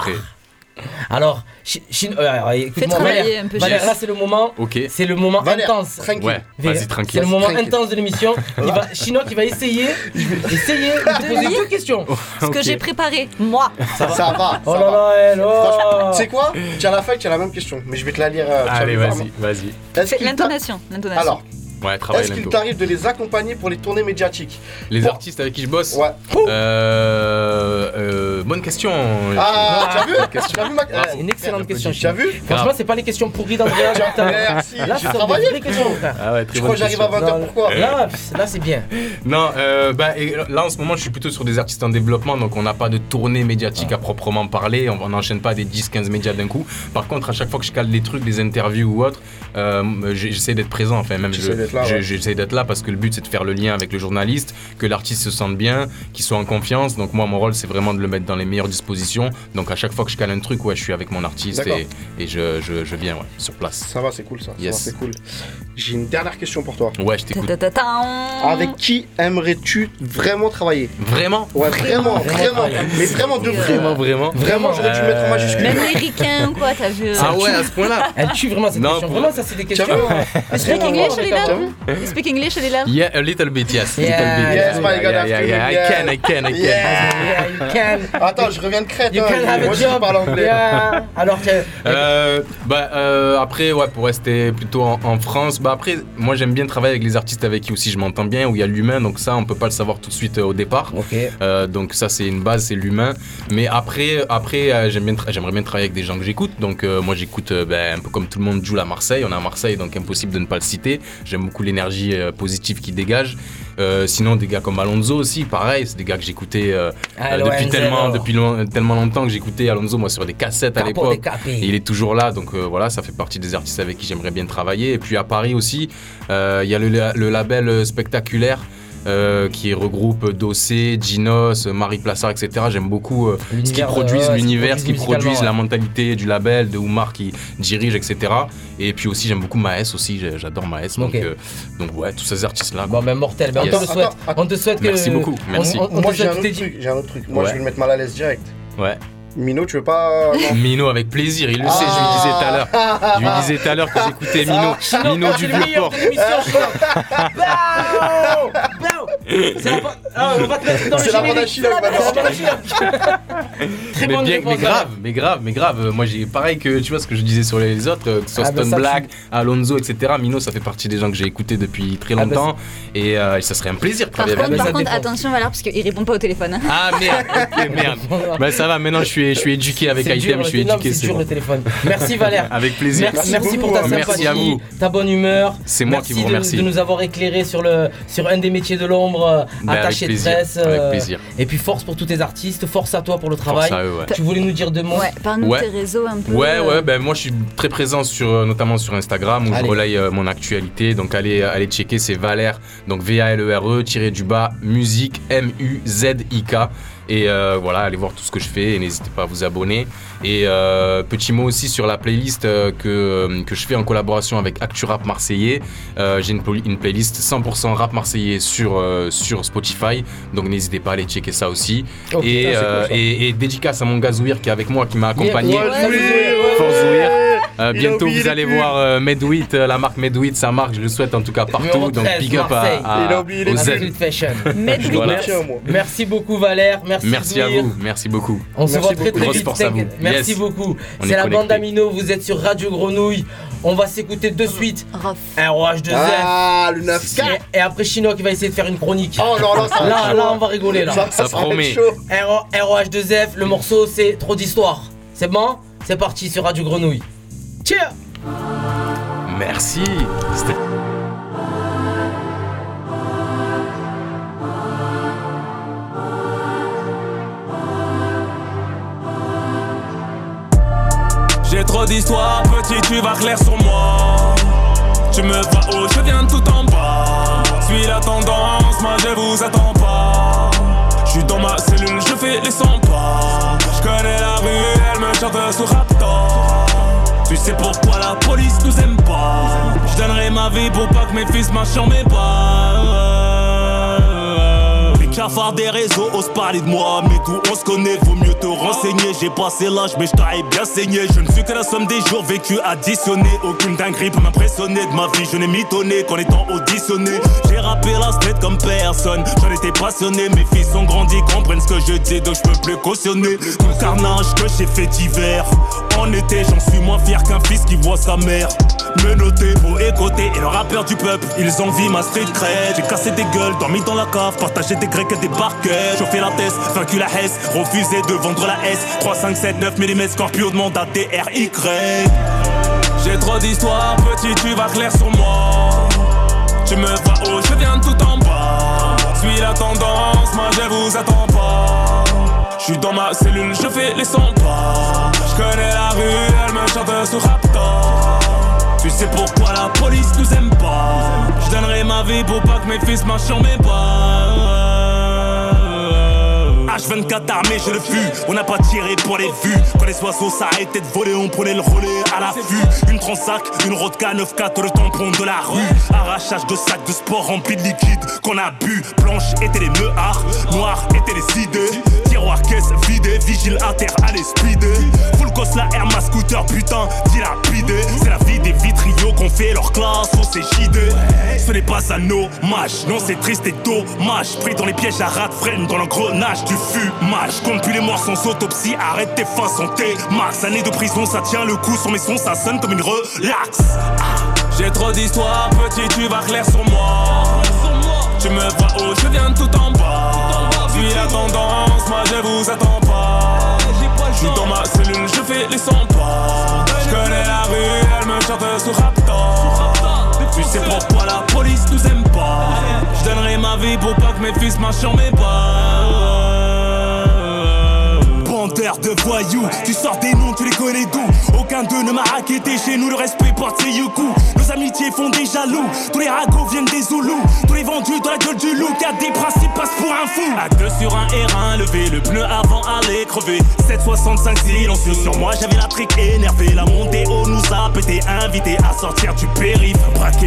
S2: Alors, Chine- euh, écoute-moi,
S3: travailler
S2: Valère,
S3: un peu
S2: Valère, là c'est le moment,
S7: Ok.
S2: c'est le moment
S4: Valère,
S2: intense.
S4: tranquille.
S7: Ouais,
S2: Valère,
S7: vas-y, tranquille.
S2: C'est le moment
S4: Tranquille.
S2: intense de l'émission. Il va, Chinois qui va essayer, essayer de te poser
S3: lire
S2: deux questions.
S3: Ce que
S7: Ok.
S3: j'ai préparé, moi.
S4: Ça va. Ça va.
S2: Oh
S4: ça
S2: là
S4: va.
S2: là, elle, oh.
S4: Franchement, tu sais quoi? Tu as la tu as la même question. Mais je vais te la lire. euh, tu vas
S7: Allez,
S4: me voir,
S7: vas-y, vas-y.
S4: moi. Est-ce
S3: C'est
S4: qu'il t'a-
S3: l'intonation. l'intonation.
S4: Alors,
S7: Ouais,
S4: est-ce qu'il t'arrive de les accompagner pour les tournées médiatiques
S7: Les
S4: Bon.
S7: artistes avec qui je bosse
S4: Ouais.
S7: Euh, euh, bonne question.
S4: Ah, tu as vu
S7: Bonne question.
S4: Tu as vu ma
S2: Ah, c'est une excellente question.
S4: Tu as vu
S2: Franchement, c'est pas les questions pourries d'Andrea.
S4: Merci,
S2: Là,
S4: j'ai
S2: des
S4: travaillé.
S2: questions.
S7: Ah ouais, très
S4: Je
S7: bonne
S4: crois que j'arrive à
S7: question.
S4: 20h, pourquoi
S2: Là, là c'est bien.
S7: Non, euh, bah, et là en ce moment je suis plutôt sur des artistes en développement, donc on n'a pas de tournée médiatique à proprement parler, on n'enchaîne pas des 10-15 médias d'un coup. Par contre, à chaque fois que je cale des trucs, des interviews ou autre, euh, j'essaie d'être présent, enfin même je-
S4: d'être là,
S7: je-
S4: ouais.
S7: j'essaie d'être là parce que le but c'est de faire le lien avec le journaliste, que l'artiste se sente bien, qu'il soit en confiance. Donc moi mon rôle c'est vraiment de le mettre dans les meilleures dispositions. Donc à chaque fois que je cale un truc, ouais, je suis avec mon artiste et, et je, je, je viens ouais, sur place.
S4: Ça va, c'est cool ça. Ça
S7: Yes.
S4: va, c'est cool. J'ai une dernière question pour toi.
S7: Ouais, je t'écoute.
S4: Avec qui aimerais-tu vraiment travailler
S7: Vraiment
S4: Ouais, vraiment, vraiment. Mais vraiment de vrai.
S7: Vraiment, vraiment
S4: Vraiment, j'aurais dû mettre en majuscule.
S3: Même les ricains ou quoi, t'as vu
S7: Ah ouais, à ce point-là
S2: Elle tue vraiment cette
S7: Non,
S2: question. Vraiment, ça, c'est des questions.
S3: Speak English, Alila
S4: T'as vu
S3: You speak English, Alila
S7: Yeah, a little bit, yes.
S2: Yeah,
S7: little bit.
S4: yes, my God,
S7: yeah, yeah, yeah, I can, I can, I can.
S2: Yeah, you can.
S4: Attends, je reviens de Crète.
S2: You
S4: hein.
S2: can have
S4: Moi,
S2: a
S4: je
S2: job.
S4: parle anglais.
S2: Yeah. Alors que.
S7: Euh, bah, euh, après, ouais, pour rester plutôt en, en France, bah après, moi j'aime bien travailler avec les artistes avec qui aussi je m'entends bien, où il y a l'humain, donc ça on peut pas le savoir tout de suite euh, au départ.
S2: Ok.
S7: Euh, donc ça c'est une base, c'est l'humain. Mais après, après euh, j'aime bien tra- j'aimerais bien travailler avec des gens que j'écoute. Donc euh, moi j'écoute euh, ben, un peu comme tout le monde joue à Marseille. On est à Marseille, donc impossible de ne pas le citer. J'aime beaucoup l'énergie euh, positive qui dégage. Euh, sinon des gars comme Alonso aussi, pareil, c'est des gars que j'écoutais euh,
S2: Ah,
S7: depuis tellement, depuis tellement longtemps que j'écoutais Alonso moi sur des cassettes à l'époque. Et il est toujours là, donc voilà, ça fait partie des artistes avec qui j'aimerais bien travailler. Et puis à Paris aussi, il y a le, le label spectaculaire. Euh, qui regroupe Dossé, Ginos, Marie Plassard, etc. J'aime beaucoup euh, ce qu'ils produisent, l'univers,
S2: ce qu'ils produisent
S7: la mentalité du label, de Oumar qui dirige, etc. Et puis aussi, j'aime beaucoup Maes aussi, j'adore Maes. Donc, euh, donc ouais, tous ces artistes-là.
S2: Bon, ben mortel. Ben,
S7: Yes.
S2: On te le souhaite.
S4: Attends,
S2: On te souhaite que.
S7: Merci beaucoup, merci.
S2: On, on- on
S4: Moi, j'ai un un autre truc. Moi,
S7: Ouais.
S4: je vais le mettre mal à l'aise direct.
S7: Ouais.
S4: Mino, tu veux pas. non
S7: Mino avec plaisir, il le sait, je lui disais tout à l'heure. Je lui disais tout à l'heure que j'écoutais Mino, Mino du Vieux-Port.
S2: C'est la Ah, on va te mettre dans le
S4: C'est la.
S2: Très
S7: mais
S2: bonne
S7: bien,
S2: réponse,
S7: mais grave, mais grave, mais grave. Moi, j'ai pareil que tu vois ce que je disais sur les autres, que ce soit
S2: Ah, bah,
S7: Stone
S2: ça,
S7: Black, Alonso, etc. Mino, ça fait partie des gens que j'ai écoutés depuis très
S2: Ah, bah,
S7: longtemps, et, euh, et ça serait un plaisir de
S3: Par
S7: travailler
S3: contre, par
S2: ça
S3: contre
S2: dépend.
S3: attention, Valère, parce qu'il répond pas au téléphone. hein.
S7: Ah merde, ok, merde. bah ça va, maintenant je suis, je suis éduqué avec
S2: C'est dur,
S7: Item, je suis
S2: non,
S7: éduqué,
S2: C'est
S7: c'est
S2: dur
S7: bon.
S2: le téléphone. Merci Valère.
S7: Avec plaisir.
S2: Merci, merci pour ta
S4: hein.
S2: sympathie,
S7: Merci à vous.
S2: ta bonne humeur.
S7: C'est moi qui vous remercie.
S2: De, de nous avoir éclairé sur, le, sur un des métiers de l'ombre, euh,
S7: Ben, avec
S2: attaché de presse.
S7: avec
S2: euh,
S7: plaisir.
S2: Et puis force pour tous tes artistes, force à toi pour le travail.
S7: Force à eux, ouais.
S2: Tu voulais nous dire deux mots
S3: Ouais, parle-nous
S7: Ouais.
S3: tes réseaux un peu.
S7: Ouais, ouais, ben moi je suis très présent sur, euh, notamment sur Instagram où
S2: Allez.
S7: je relaye euh, mon actualité. Donc allez, allez checker, c'est Valère, donc V-A-L-E-R-E, tiré du bas, musique, M-U-Z-I-K. Et euh, voilà, allez voir tout ce que je fais et n'hésitez pas à vous abonner. Et euh, petit mot aussi sur la playlist euh, que, que je fais en collaboration avec Actu Rap Marseillais. Euh, J'ai une, playlist 100% rap marseillais sur, sur Spotify. Donc n'hésitez pas à aller checker ça aussi.
S2: Ok,
S7: et,
S2: putain, c'est cool, ça.
S7: et, et dédicace à mon gars Zouir qui est avec moi, qui m'a accompagné.
S2: Ouais,
S4: ouais,
S2: ouais.
S7: Euh, bientôt, vous allez voir euh, Medwit, euh, la marque Medwit, sa marque, je le souhaite en tout cas partout. Donc
S2: 13,
S7: big up à,
S2: Marseille.
S7: à- aux. Z.
S2: Fashion.
S3: Medwit.
S7: Voilà.
S2: Merci beaucoup Valère, merci,
S7: Merci à vous, merci beaucoup.
S2: On se
S4: Merci
S2: voit très
S4: beaucoup.
S2: très vite.
S7: force à vous.
S2: Merci
S7: Yes.
S2: beaucoup. C'est
S7: est
S2: la bande Amino, vous êtes sur Radio Grenouille. On va s'écouter de suite un ROH2F.
S4: Ah, le 9
S2: Et, et après Chino qui va essayer de faire une chronique.
S4: Oh non, là, ça
S2: là, là, on va rigoler là.
S4: Ça,
S7: Ça
S4: va
S7: promet.
S4: être chaud.
S2: RO ROH2F, le morceau c'est trop d'histoire. C'est bon? C'est parti sur Radio Grenouille. Tiens
S7: Merci. C'était-
S14: J'ai trop d'histoires, petit, tu vas clair sur moi. Tu me vois haut, je viens tout en bas. Suis la tendance, moi je vous attends pas. Je suis dans ma cellule, je fais les 100 pas. Je connais la rue, elle me chante sous Raptor. Tu sais pourquoi la police nous aime pas. Je donnerai ma vie pour pas que mes fils marchent sur mes pas. Cafard des réseaux osent parler de moi. Mais d'où on se connaît, vaut mieux te renseigner. J'ai passé l'âge, mais je bien saigné. Je ne suis que la somme des jours vécus additionnés. Aucune dinguerie peut m'impressionner de ma vie. Je n'ai mitonné qu'en étant auditionné. J'ai rappé la street comme personne. J'en étais passionné. Mes fils ont grandi, comprennent ce que je dis, donc je peux plus cautionner. Tout le carnage que j'ai fait hiver. En été, j'en suis moins fier qu'un fils qui voit sa mère. Me noter, beau écouter et le rappeur du peuple. Ils envient ma street cred. J'ai cassé des gueules, dormi dans la cave, partagé des grecs des barquettes. Chauffé la tête, vaincu la Hesse, refusé de vendre la S. 3, 5, 7, 9 mm Scorpio demande à TRY. J'ai trop d'histoires, petit, tu vas clair sur moi. Tu me vois haut, je viens tout en bas. Suis la tendance, moi je vous attends pas. Je suis dans ma cellule, je fais les sons pas. Je connais la rue, elle me chante sur Raptor. Tu sais pourquoi la police nous aime pas. Je donnerai ma vie pour pas que mes fils marchent sur mes pas. H24 armé, je le vu. On n'a pas tiré pour les vues. Quand les oiseaux s'arrêtaient de voler, on prenait le relais à l'affût. Une transac, une rodka 9-4, le tampon de la rue. Arrachage de sacs de sport remplis de liquide qu'on a bu. Blanche étaient les meuhards, noirs étaient les idées. Tiroir caisse vidé, vigile à terre, allez speeder. Full cost la Air ma scooter, putain, dilapidé. C'est la vie des vitriaux qu'on fait leur classe au CJD. Ce n'est pas un hommage, non c'est triste et dommage. Pris dans les pièges à rat freine dans l'engrenage du fumage. Compte plus les morts sans autopsie, arrête tes fins santé. Max, année de prison, ça tient le coup sur mes sons, ça sonne comme une relax. J'ai trop d'histoires, petit, tu vas clair sur moi. Tu me vois haut, je viens tout en bas. Suis la tendance, moi je vous attends pas. Je suis dans ma cellule, je fais les 100 pas. Je connais la rue, elle me chante sous Raptor. Tu sais pourquoi la police nous aime pas. Je donnerai ma vie pour pas que mes fils marchent sur mes pas. De voyous, tu sors des noms, tu les connais d'où? Aucun d'eux ne m'a raquetté chez nous, le respect porte ses coups. Nos amitiés font des jaloux, tous les ragots viennent des Zoulous. Tous les vendus dans la gueule du loup, a des principes passe pour un fou. À deux sur un R1 levé, le pneu avant allait crever. 765 silencieux sur moi, j'avais la trique énervée. La montée haut nous a pété, invité à sortir du périph.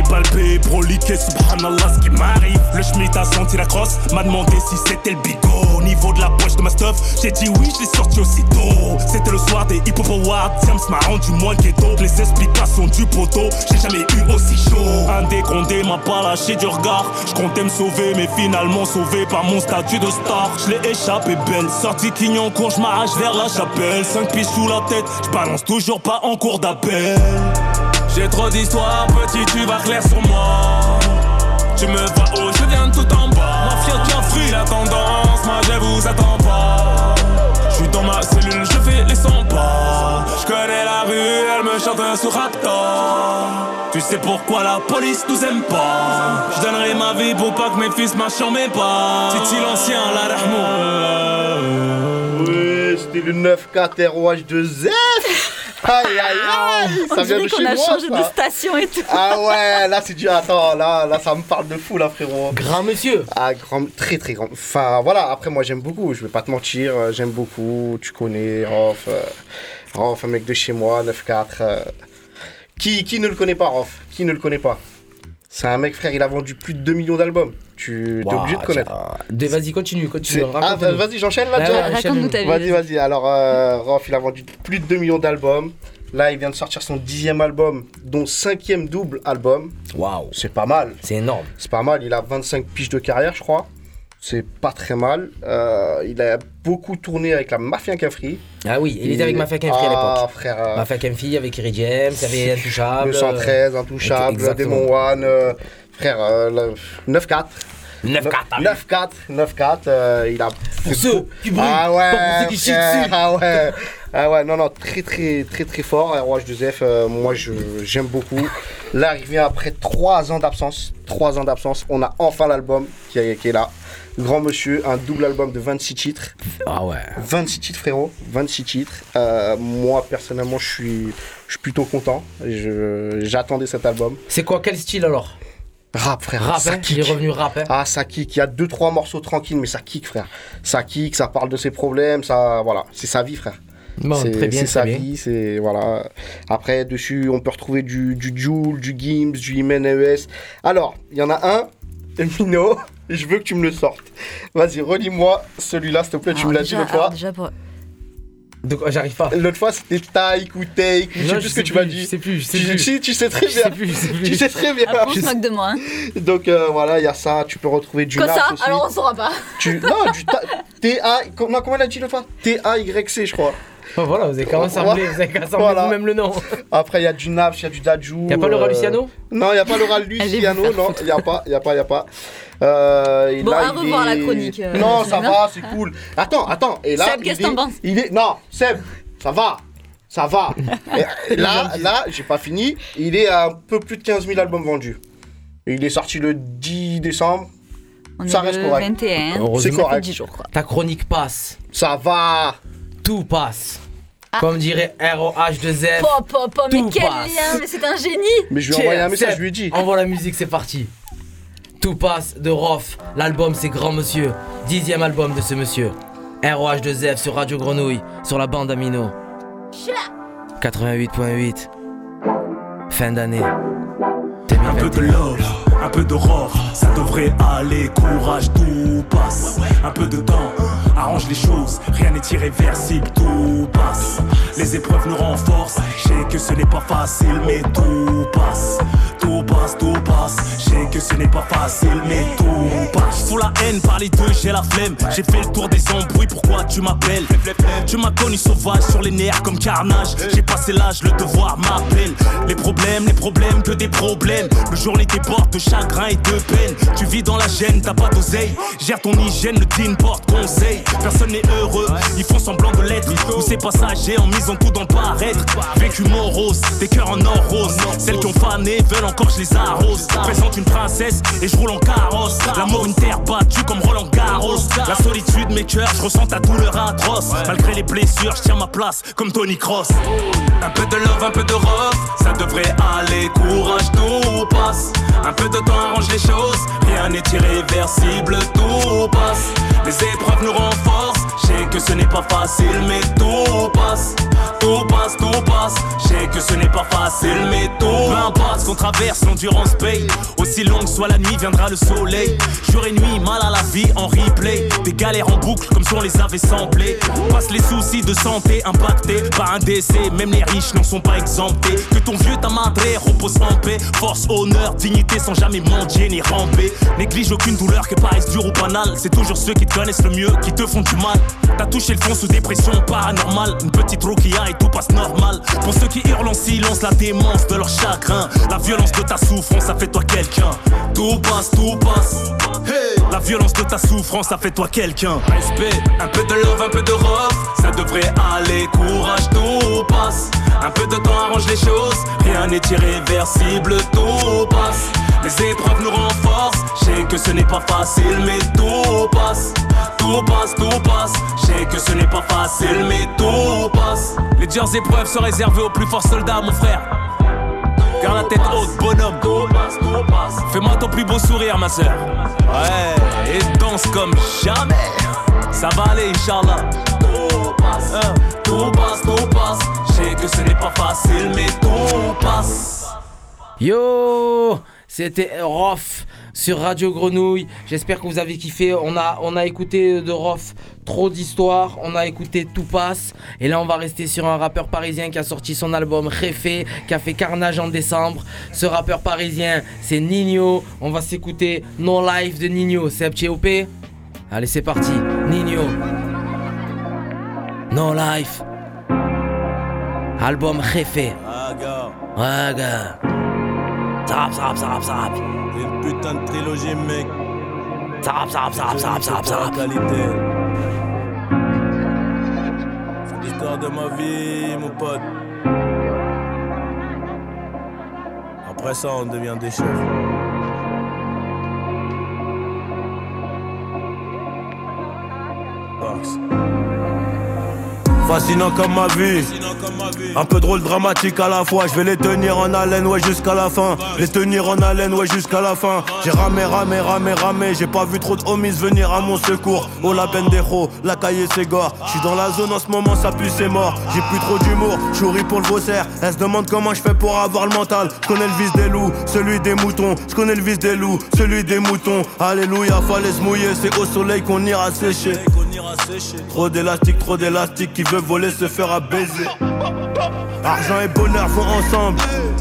S14: Palpé, proliqué, subhanallah ce qui m'arrive. Le schmitt a senti la crosse, m'a demandé si c'était le bigot. Au niveau de la poche de ma stuff, j'ai dit oui, je l'ai sorti aussitôt. C'était le soir des hip hop awards, Siams m'a rendu moins ghetto. Les explications du poteau, j'ai jamais eu aussi chaud. Un décondé m'a pas lâché du regard. Je comptais me sauver, mais finalement sauvé par mon statut de star. Je l'ai échappé belle, sorti Clignancourt, je m'arrache vers la chapelle. 5 pieds sous la tête, je balance toujours pas en cours d'appel. J'ai trop d'histoires, petit, tu vas clair sur moi. Tu me vois haut, je viens tout en bas. Ma fière qui a fruit la tendance, moi je vous attends pas. Je suis dans ma cellule, je fais les 100 pas. Je connais la rue, elle me chante sur Raptor. Tu sais pourquoi la police nous aime pas. Je donnerai ma vie pour pas que mes fils mes pas. Titi l'ancien, la rahmou.
S4: Ouais, c'était le 9-4 ROH2Z. Aïe aïe aïe,
S3: On
S4: ça vient
S3: dirait
S4: de chez
S3: qu'on a
S4: moi,
S3: changé
S4: ça.
S3: de station et tout.
S4: Ah ouais, là c'est du. Attends, là, là ça me parle de fou là, frérot.
S2: Grand monsieur.
S4: Ah, grand, très très grand. Enfin voilà, après moi j'aime beaucoup, je vais pas te mentir, euh, j'aime beaucoup. Tu connais, Rof. euh, Rof, un mec de chez moi, 9-4. euh. Qui, qui ne le connaît pas, Rof Qui ne le connaît pas? C'est un mec, frère, il a vendu plus de 2 millions d'albums. Tu es obligé de connaître.
S2: Vas-y, continue, continue.
S4: Ah, vas-y, j'enchaîne là déjà
S2: Raconte-nous ta vie,
S4: vas-y.
S2: vas-y.
S4: Alors, euh, Rof, il a vendu plus de 2 millions d'albums. Là, il vient de sortir son dixième album, dont cinquième double album.
S2: Waouh.
S4: C'est pas mal.
S2: C'est énorme.
S4: C'est pas mal. Il a 25 piges de carrière, je crois. C'est pas très mal. Euh, il a beaucoup tourné avec la Mafia Cafri.
S2: Ah oui, il était avec Mafia Kemfri à l'époque.
S4: Ah, frère. euh,
S2: Mafia Kemfri avec Kerry James, il y avait Intouchable.
S4: 213, Intouchable. Demon One. euh, frère, euh, le- 9-4.
S2: 9-4, ah oui.
S4: 9-4, 9-4, euh, il a
S2: Pour ceux qui brûlent,
S4: ah ouais,
S2: pour ceux qui
S4: frère,
S2: dessus.
S4: Ah ouais, ah ouais, non, non, très, très, très, très fort. ROH2F, euh, moi, j'aime beaucoup. Là, il revient après 3 ans d'absence. 3 ans d'absence. On a enfin l'album qui, est- qui est là. Grand Monsieur, un double album de 26 titres.
S2: Ah ouais.
S4: 26 titres, frérot. 26 titres. Euh, moi, personnellement, je suis, je suis plutôt content. J'attendais cet album.
S2: C'est quoi, quel style alors?
S4: Rap, frère.
S2: Rap,
S4: ça
S2: hein Il est revenu rap, hein
S4: Ah, ça kick. Il y a deux, trois morceaux tranquilles, mais ça kick, frère. Ça kick, ça parle de ses problèmes, ça, voilà. C'est sa vie, frère.
S2: Bon,
S4: c'est
S2: très bien,
S4: c'est
S2: très
S4: sa
S2: bien.
S4: vie, c'est voilà. Après, dessus, on peut retrouver du, du Joule, du Gims, du Imen ES. Alors, il y en a un, Mino. Et je veux que tu me le sortes. Vas-y, relis-moi celui-là, s'il te plaît. tu me l'as dit l'autre fois.
S3: Déjà pour...
S2: Donc j'arrive pas.
S4: L'autre fois c'était take ou take, je sais plus ce que tu m'as dit.
S2: Je sais plus, je sais
S4: Tu,
S2: plus.
S4: si, tu sais très
S2: Je
S4: bien.
S2: sais plus, je sais plus.
S4: Tu sais très bien.
S3: Après, on se moque de moi. hein.
S4: Donc euh, voilà, il y a ça. Tu peux retrouver du aussi.
S10: Alors on saura pas.
S4: Tu... Non, du ta... T-A. Comment comment elle a dit l'autre fois? T-A-Y-C, je crois.
S2: Oh, voilà, vous avez quand même assemblé, vous avez qu'à assembler
S4: Voilà.
S2: vous-même le nom.
S4: Après, il y a du Naps, il y a du Dajou.
S2: Y a pas le
S4: euh,
S2: Luciano
S4: Non, il n'y a pas le Ral Luciano, non, il n'y a pas, il n'y a pas, il n'y a pas. Euh, et
S3: Bon,
S4: là,
S3: à
S4: il
S3: revoir
S4: est-
S3: la chronique, euh,
S4: non, ça va, c'est cool. Attends, attends, et là.
S3: Seb,
S4: il
S3: qu'est-ce que
S4: est-
S3: t'en penses
S4: Il est. Non, Seb, ça va. Ça va. Et là, là, j'ai pas fini. Il est à un peu plus de 15 000 albums vendus. Et il est sorti le 10 décembre.
S3: On
S4: ça
S3: est
S4: reste
S3: le
S4: correct.
S3: 21.
S4: C'est correct.
S3: 10 jours, quoi.
S2: Ta chronique passe.
S4: Ça va.
S2: Tout passe.
S3: Ah.
S2: Comme dirait ROH2F.
S3: Pop, pop, pop, mais
S2: Tout
S3: quel
S2: passe.
S3: lien Mais c'est un génie
S4: Mais je lui ai envoyé un message, je lui ai dit.
S2: Envoie la musique, c'est parti. Tout passe de Rof. L'album, c'est Grand Monsieur. Dixième album de ce monsieur. ROH2F sur Radio Grenouille, sur la bande Amino. 88.8. Fin d'année.
S14: Un peu de love, un peu d'aurore, ça devrait aller, courage, tout passe. Un peu de temps, arrange les choses, rien n'est irréversible, tout Les épreuves nous renforcent, je sais que ce n'est pas facile, mais tout passe. Tout passe, tout passe, je sais que ce n'est pas facile, mais tout passe. Sous la haine par les deux, j'ai la flemme. J'ai fait le tour des embrouilles, pourquoi tu m'appelles? Tu m'as connu sauvage sur les nerfs comme carnage. J'ai passé l'âge, le devoir m'appelle. Les problèmes, les problèmes, que des problèmes. Le jour les porte de chagrin et de peine. Tu vis dans la gêne, t'as pas d'oseille. Gère ton hygiène, le team porte conseil. Personne n'est heureux, ils font semblant de l'être. Ou c'est passager en misant tout dans le paraître. Vécu morose, des cœurs en or rose. Celles qui ont fané veulent encore je les arrose. Présente une princesse et je roule en carrosse. L'amour, une terre battue comme Roland Garros. La solitude, mes cœurs, je ressens ta douleur atroce. Malgré les blessures, je tiens ma place comme Tony Cross. Un peu de love, un peu de rose, ça devrait aller. Courage, tout passe. Un peu de temps arrange les choses, rien n'est irréversible, tout passe. Les épreuves nous renforcent, je sais que ce n'est pas facile, mais tout passe. Tout passe, tout passe, je sais que ce n'est pas facile, mais tout ce qu'on traverse, l'endurance paye. Aussi longue soit la nuit, viendra le soleil. Jour et nuit, mal à la vie en replay. Des galères en boucle, comme si on les avait samplés. Passe les soucis de santé impactés par un décès, même les riches n'en sont pas exemptés. Que ton vieux ta madré repose en paix. Force, honneur, dignité sans jamais mendier ni ramper. Néglige aucune douleur que paraisse dure ou banale. C'est toujours ceux qui te connaissent le mieux qui te font du mal. T'as touché le fond sous dépression paranormale. Une petite roquilla et tout passe normal. Pour ceux qui hurlent en silence, la démence de leur chagrin. La violence de ta souffrance, ça fait toi quelqu'un. Tout passe, tout passe. La violence de ta souffrance, ça fait toi quelqu'un. Respect, un peu de love, un peu de rose. Ça devrait aller, courage, tout passe. Un peu de temps arrange les choses. Rien n'est irréversible, tout passe. Les épreuves nous renforcent. Je sais que ce n'est pas facile, mais tout passe. Tout passe, tout passe. Je sais que ce n'est pas facile, mais tout passe. Les dures épreuves sont réservées aux plus forts soldats, mon frère. Garde la tête haute, bonhomme. Tout passe, tout passe. Fais-moi ton plus beau sourire, ma soeur. Ouais, et danse comme jamais. Ça va aller, Inch'Allah. Tout passe, hein. tout passe, tout passe. Je sais que ce n'est pas facile, mais tout passe.
S2: Yo C'était Rof sur Radio Grenouille. J'espère que vous avez kiffé. On a, on a écouté de Rof trop d'histoires. On a écouté Tout passe. Et là, on va rester sur un rappeur parisien qui a sorti son album Réfé, qui a fait Carnage en décembre. Ce rappeur parisien, c'est Nino. On va s'écouter No Life de Nino. C'est petit OP Allez, c'est parti. Nino. No Life. Album Réfé. Rappe, ça rappe, ça rappe.
S15: Une putain de trilogie, mec.
S2: Rappe, ça rappe, ça rappe.
S15: qualité. C'est l'histoire de ma vie, mon pote. Après ça, on devient des chefs. Fascinant comme ma vie. Un peu drôle, dramatique à la fois. Je vais les tenir en haleine, ouais, jusqu'à la fin. Les tenir en haleine, ouais, jusqu'à la fin. J'ai ramé, ramé, ramé, ramé. J'ai pas vu trop de homies venir à mon secours. Oh la pendejo, la cahier c'est gore. Je suis dans la zone en ce moment, ça pue, c'est mort. J'ai plus trop d'humour, je pour le vaussaire. Elle se demande comment je fais pour avoir le mental. Je connais le vice des loups, celui des moutons. Je connais le vice des loups, celui des moutons. Alléluia, fallait se mouiller, c'est au soleil qu'on ira sécher. Trop d'élastique, trop d'élastique, qui veut voler se faire baiser. Argent et bonheur vont ensemble.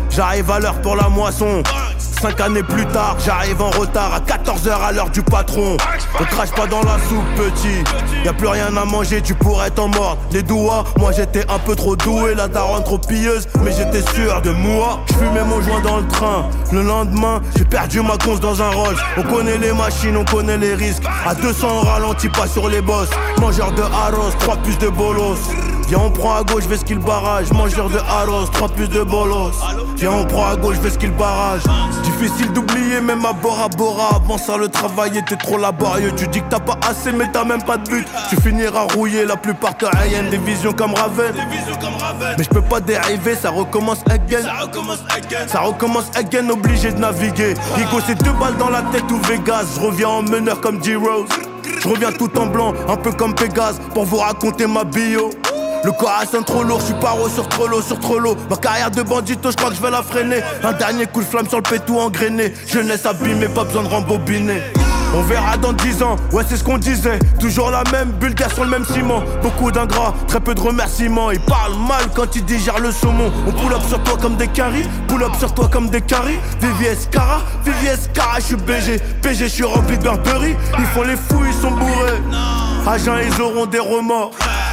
S15: J'arrive à l'heure pour la moisson. Cinq années plus tard, j'arrive en retard à 14h à l'heure du patron. Ne crache pas dans la soupe, petit. Y a plus rien à manger, tu pourrais t'en mordre. Les doigts, moi j'étais un peu trop doué, la daronne trop pilleuse, mais j'étais sûr de moi. Je fumais mon joint dans le train. Le lendemain, j'ai perdu ma conce dans un Rolls. On connaît les machines, on connaît les risques. À 200, on ralentit pas sur les boss. Mangeur de arroz, 3 puces de bolos. Viens on prend à gauche, vais ce qu'il barrage. Mangeur de arroz, 3 plus de bolos. Viens on prend à gauche, vais ce qu'il barrage. Difficile d'oublier, même à Bora Bora. Avant ça, le travail était trop laborieux. Tu dis que t'as pas assez, mais t'as même pas de but. Tu finiras rouillé, la plupart te haïennent. Des visions comme Raven. Mais je peux pas dériver, ça recommence again. Ça recommence again, obligé de naviguer. Rico, c'est deux balles dans la tête ou Vegas. Je reviens en meneur comme D-Rose. Je reviens tout en blanc, un peu comme Pégase, pour vous raconter ma bio. Le corps sonne trop lourd, je suis paro sur trop lourd, sur trop lourd. Ma carrière de bandito, je crois que je vais la freiner. Un dernier coup de flamme sur le pétou engrainé. Jeunesse abîmée, pas besoin de rembobiner. On verra dans 10 ans, ouais c'est ce qu'on disait Toujours la même bulgare sur le même ciment Beaucoup d'ingrats, très peu de remerciements Ils parlent mal quand ils digèrent le saumon On pull up sur toi comme des caries Pull up sur toi comme des caries VVS Cara, VVS Cara, je suis BG PG, je suis rempli de Burberry Ils font les fous, ils sont bourrés Agents, ils auront des remords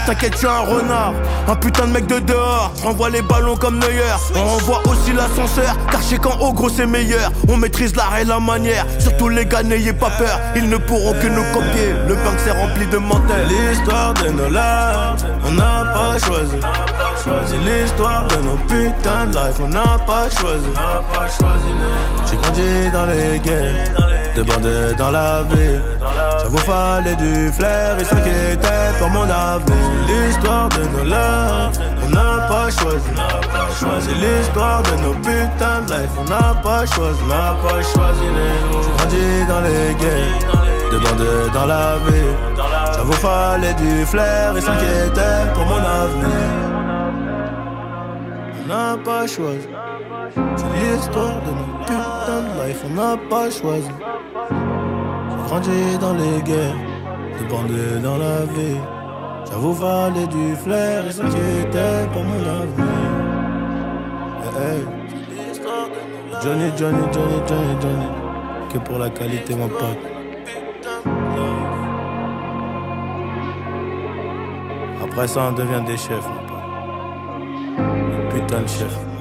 S15: T'inquiète, tu es un renard, un putain de mec de dehors. Renvoie les ballons comme Neuer. On renvoie aussi l'ascenseur, car chez quand au gros c'est meilleur. On maîtrise l'art et la manière. Surtout les gars, n'ayez pas peur, ils ne pourront que nous copier. Le banque s'est rempli de mentales. L'histoire de nos lives, on n'a pas choisi. L'histoire de nos putains de life, on n'a pas choisi. J'ai grandi dans les guerres, débordé dans la vie. Ça vous fallait du flair et s'inquiéter pour mon avenir l'histoire de nos larmes, on n'a pas choisi. L'histoire de nos putains de life, on n'a pas choisi, on n'a pas choisi les mots. Grandi dans les guerres, demandé dans la vie. Ça vous fallait du flair et s'inquiéter pour mon avenir. On n'a pas choisi. C'est l'histoire de nos putains de life, on n'a pas choisi. J'ai grandi dans les guerres, débandé dans la vie. Ça vous valait du flair et s'inquiétait pour mon avenir. Hey, Johnny, Johnny, Johnny, Johnny, Johnny. Que pour la qualité, mon pote. Après ça, on devient des chefs, mon pote. Putain de chef.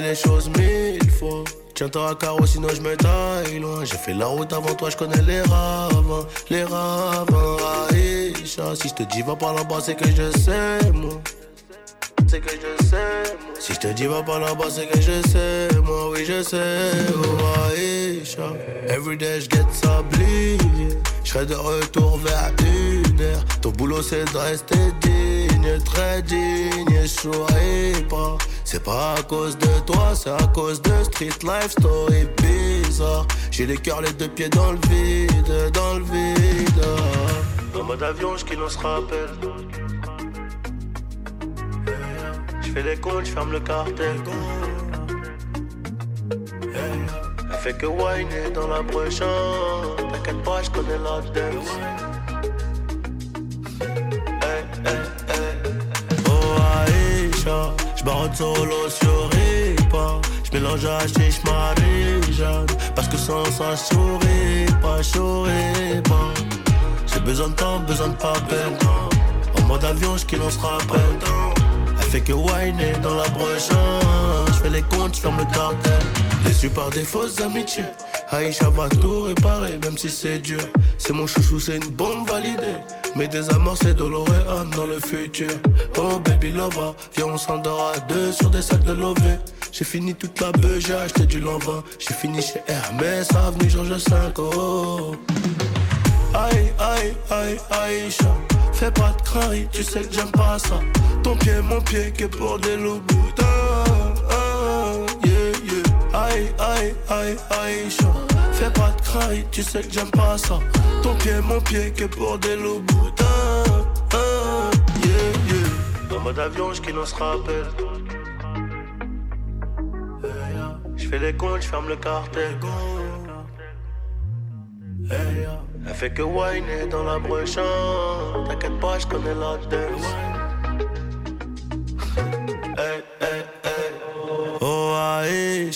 S15: Les choses mille fois. Tiens-toi à carreau, sinon je me taille loin. J'ai fait la route avant toi, je connais les ravins, les ravins. Aïcha, si je te dis va par là-bas, c'est que je sais, moi. C'est que je sais, moi. Si je te dis va par là-bas, c'est que je sais, moi, oui, je sais. Oh, Aïcha, everyday je get sablier. Je serai de retour vers une heure. Ton boulot, c'est de rester digne, très digne. Je pas. C'est pas à cause de toi, c'est à cause de street life story bizarre. J'ai les cœurs les deux pieds dans le vide, dans le vide. En mode avion, je qui se rappelle. Je fais les comptes, je ferme le cartel. Elle fait que whiner dans la prochaine. T'inquiète pas, je connais la dance. Hey, hey, hey. Oh Aïcha. J'barre solo sur pas Je mélange à chiche Marie-Jeanne Parce que sans ça souris pas, souris pas. J'ai besoin de temps, besoin de papel En mode avion, je qui l'on se rappelle Elle fait que whiner dans la broche. Je fais les comptes, je ferme le cartel. Déçu par des fausses amitiés Aïcha va tout réparer, même si c'est dur. C'est mon chouchou, c'est une bombe validée. Mais des amours, c'est Doloréane dans le futur. Oh baby lover, viens on s'endort à deux sur des sacs de lové. J'ai fini toute la beuh, j'ai acheté du lambin. J'ai fini chez Hermès, avenue Georges 5. Oh. Aïe, aïe, aïe, Aïcha. Fais pas de crainte, tu sais que j'aime pas ça. Ton pied, mon pied, que pour des loups Aïe, aïe, aïe, Aïcha. Fais pas de crainte, tu sais que j'aime pas ça. Ton pied, mon pied, que pour des loups yeah, yeah. Dans mode avion, qui nous se rappelle. Je fais les comptes, je ferme le cartel. Elle fait que whiner dans la brèche. T'inquiète pas, je connais la dance.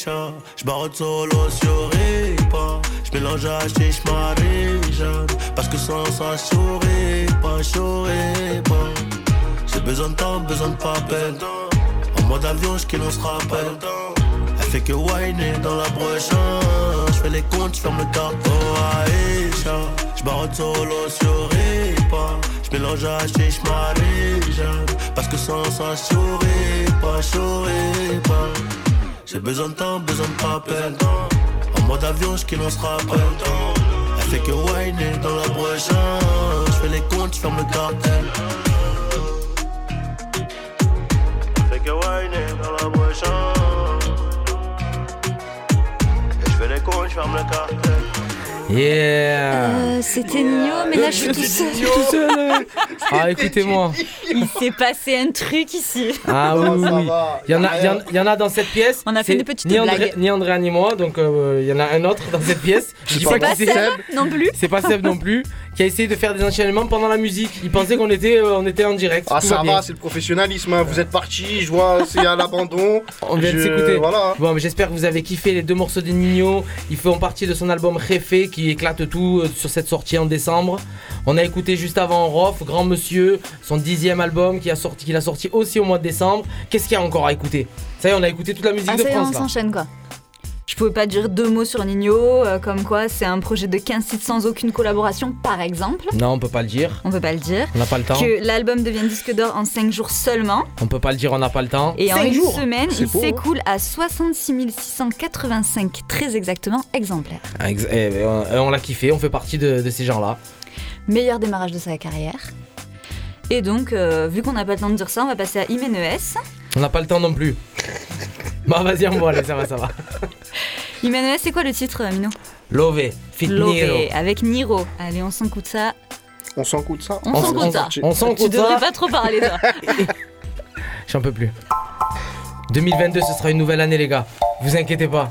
S15: Aïcha, j'barre solo sur Ripa. J'mélange à chiche Marie-Jeanne. Parce que sans ça, j'souris pas, j'souris pas. J'ai besoin de temps, besoin de papel. En mode avion, j'qu'il on se rappelle. Elle fait que whiner dans la brèche. J'fais les comptes, j'ferme le carton. Aïcha, j'barre solo sur Ripa. J'mélange à chiche Marie-Jeanne. Parce que sans ça, j'souris pas, j'souris pas. J'ai besoin de temps, besoin de papel. En mode avion, j'qu'il on se rappelle. Elle fait que whiner dans la brèche. J'fais les comptes, j'ferme le cartel. Elle fait que whiner dans la brèche. Et j'fais les comptes, j'ferme le cartel.
S2: Yeah
S3: Euh, C'était Nio, mais là je suis tout seul.
S2: tout seul. Ah, écoutez-moi.
S3: Il s'est passé un truc ici.
S2: Ah oui, oui, oui. Il y, en a, il, y en, il y en a dans cette pièce.
S3: On a fait
S2: C'est
S3: une petite
S2: ni André,
S3: blague.
S2: Ni Andrea ni moi, donc euh, il y en a un autre dans cette pièce. Je dis
S3: C'est pas
S2: qui
S3: Seb non plus.
S2: C'est pas Seb non plus. Qui a essayé de faire des enchaînements pendant la musique. Il pensait qu'on était, euh, on était en direct.
S4: Ah ça va, c'est le professionnalisme. hein. Vous êtes parti, je vois, c'est à l'abandon.
S2: On vient de s'écouter.
S4: Voilà.
S2: Bon, mais j'espère que vous avez kiffé les deux morceaux de Nino. Ils font partie de son album Réfé qui éclate tout euh, sur cette sortie en décembre. On a écouté juste avant Rof, Grand Monsieur, son dixième album qui a sorti, qu'il a sorti aussi au mois de décembre. Qu'est-ce qu'il y a encore à écouter? Ça y est, on a écouté toute la musique
S3: Ah,
S2: de
S3: ça y est,
S2: France
S3: on
S2: là.
S3: s'enchaîne quoi. Je pouvais pas dire deux mots sur Nino, euh, comme quoi c'est un projet de 15 titres sans aucune collaboration, par exemple.
S2: Non, on peut pas le dire.
S3: On peut pas le dire.
S2: On n'a pas le temps.
S3: Que l'album devient disque d'or en 5 jours seulement.
S2: On peut pas le dire, on n'a pas le temps.
S3: Et en une
S2: jours.
S3: semaine, il
S2: beau, hein.
S3: s'écoule à 66 685, très exactement, exemplaires.
S2: Ah, ex- eh, on, on l'a kiffé, on fait partie de, de ces gens-là.
S3: Meilleur démarrage de sa carrière. Et donc, euh, vu qu'on n'a pas le temps de dire ça, on va passer à Imenes.
S2: On n'a pas le temps non plus. Bon, vas-y, on allez, ça va, ça va.
S3: Imenes, c'est quoi le titre, Mino
S2: Love, Fit
S3: Love,
S2: Niro.
S3: avec Niro. Allez, on s'écoute ça.
S4: On s'en coûte ça
S3: On s'en coûte ça.
S2: On s'en
S3: Tu
S2: coûte
S3: devrais
S2: ça.
S3: pas trop parler, toi.
S2: J'en peux plus. 2022, ce sera une nouvelle année, les gars. Vous inquiétez pas.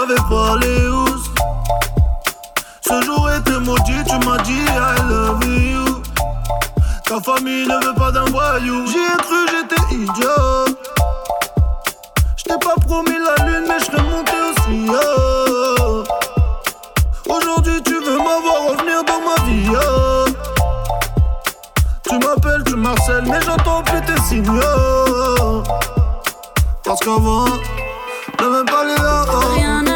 S11: J'avais pas les housses. Ce jour était maudit, tu m'as dit I love you. Ta famille ne veut pas d'un voyou. J'y ai cru, j'étais idiot. J't'ai pas promis la lune, mais j'serais monté aussi Aujourd'hui tu veux m'avoir revenir dans ma vie oh. Tu m'appelles, tu marcelles, mais j'entends plus tes signaux. Parce qu'avant, j'avais pas les
S16: voir,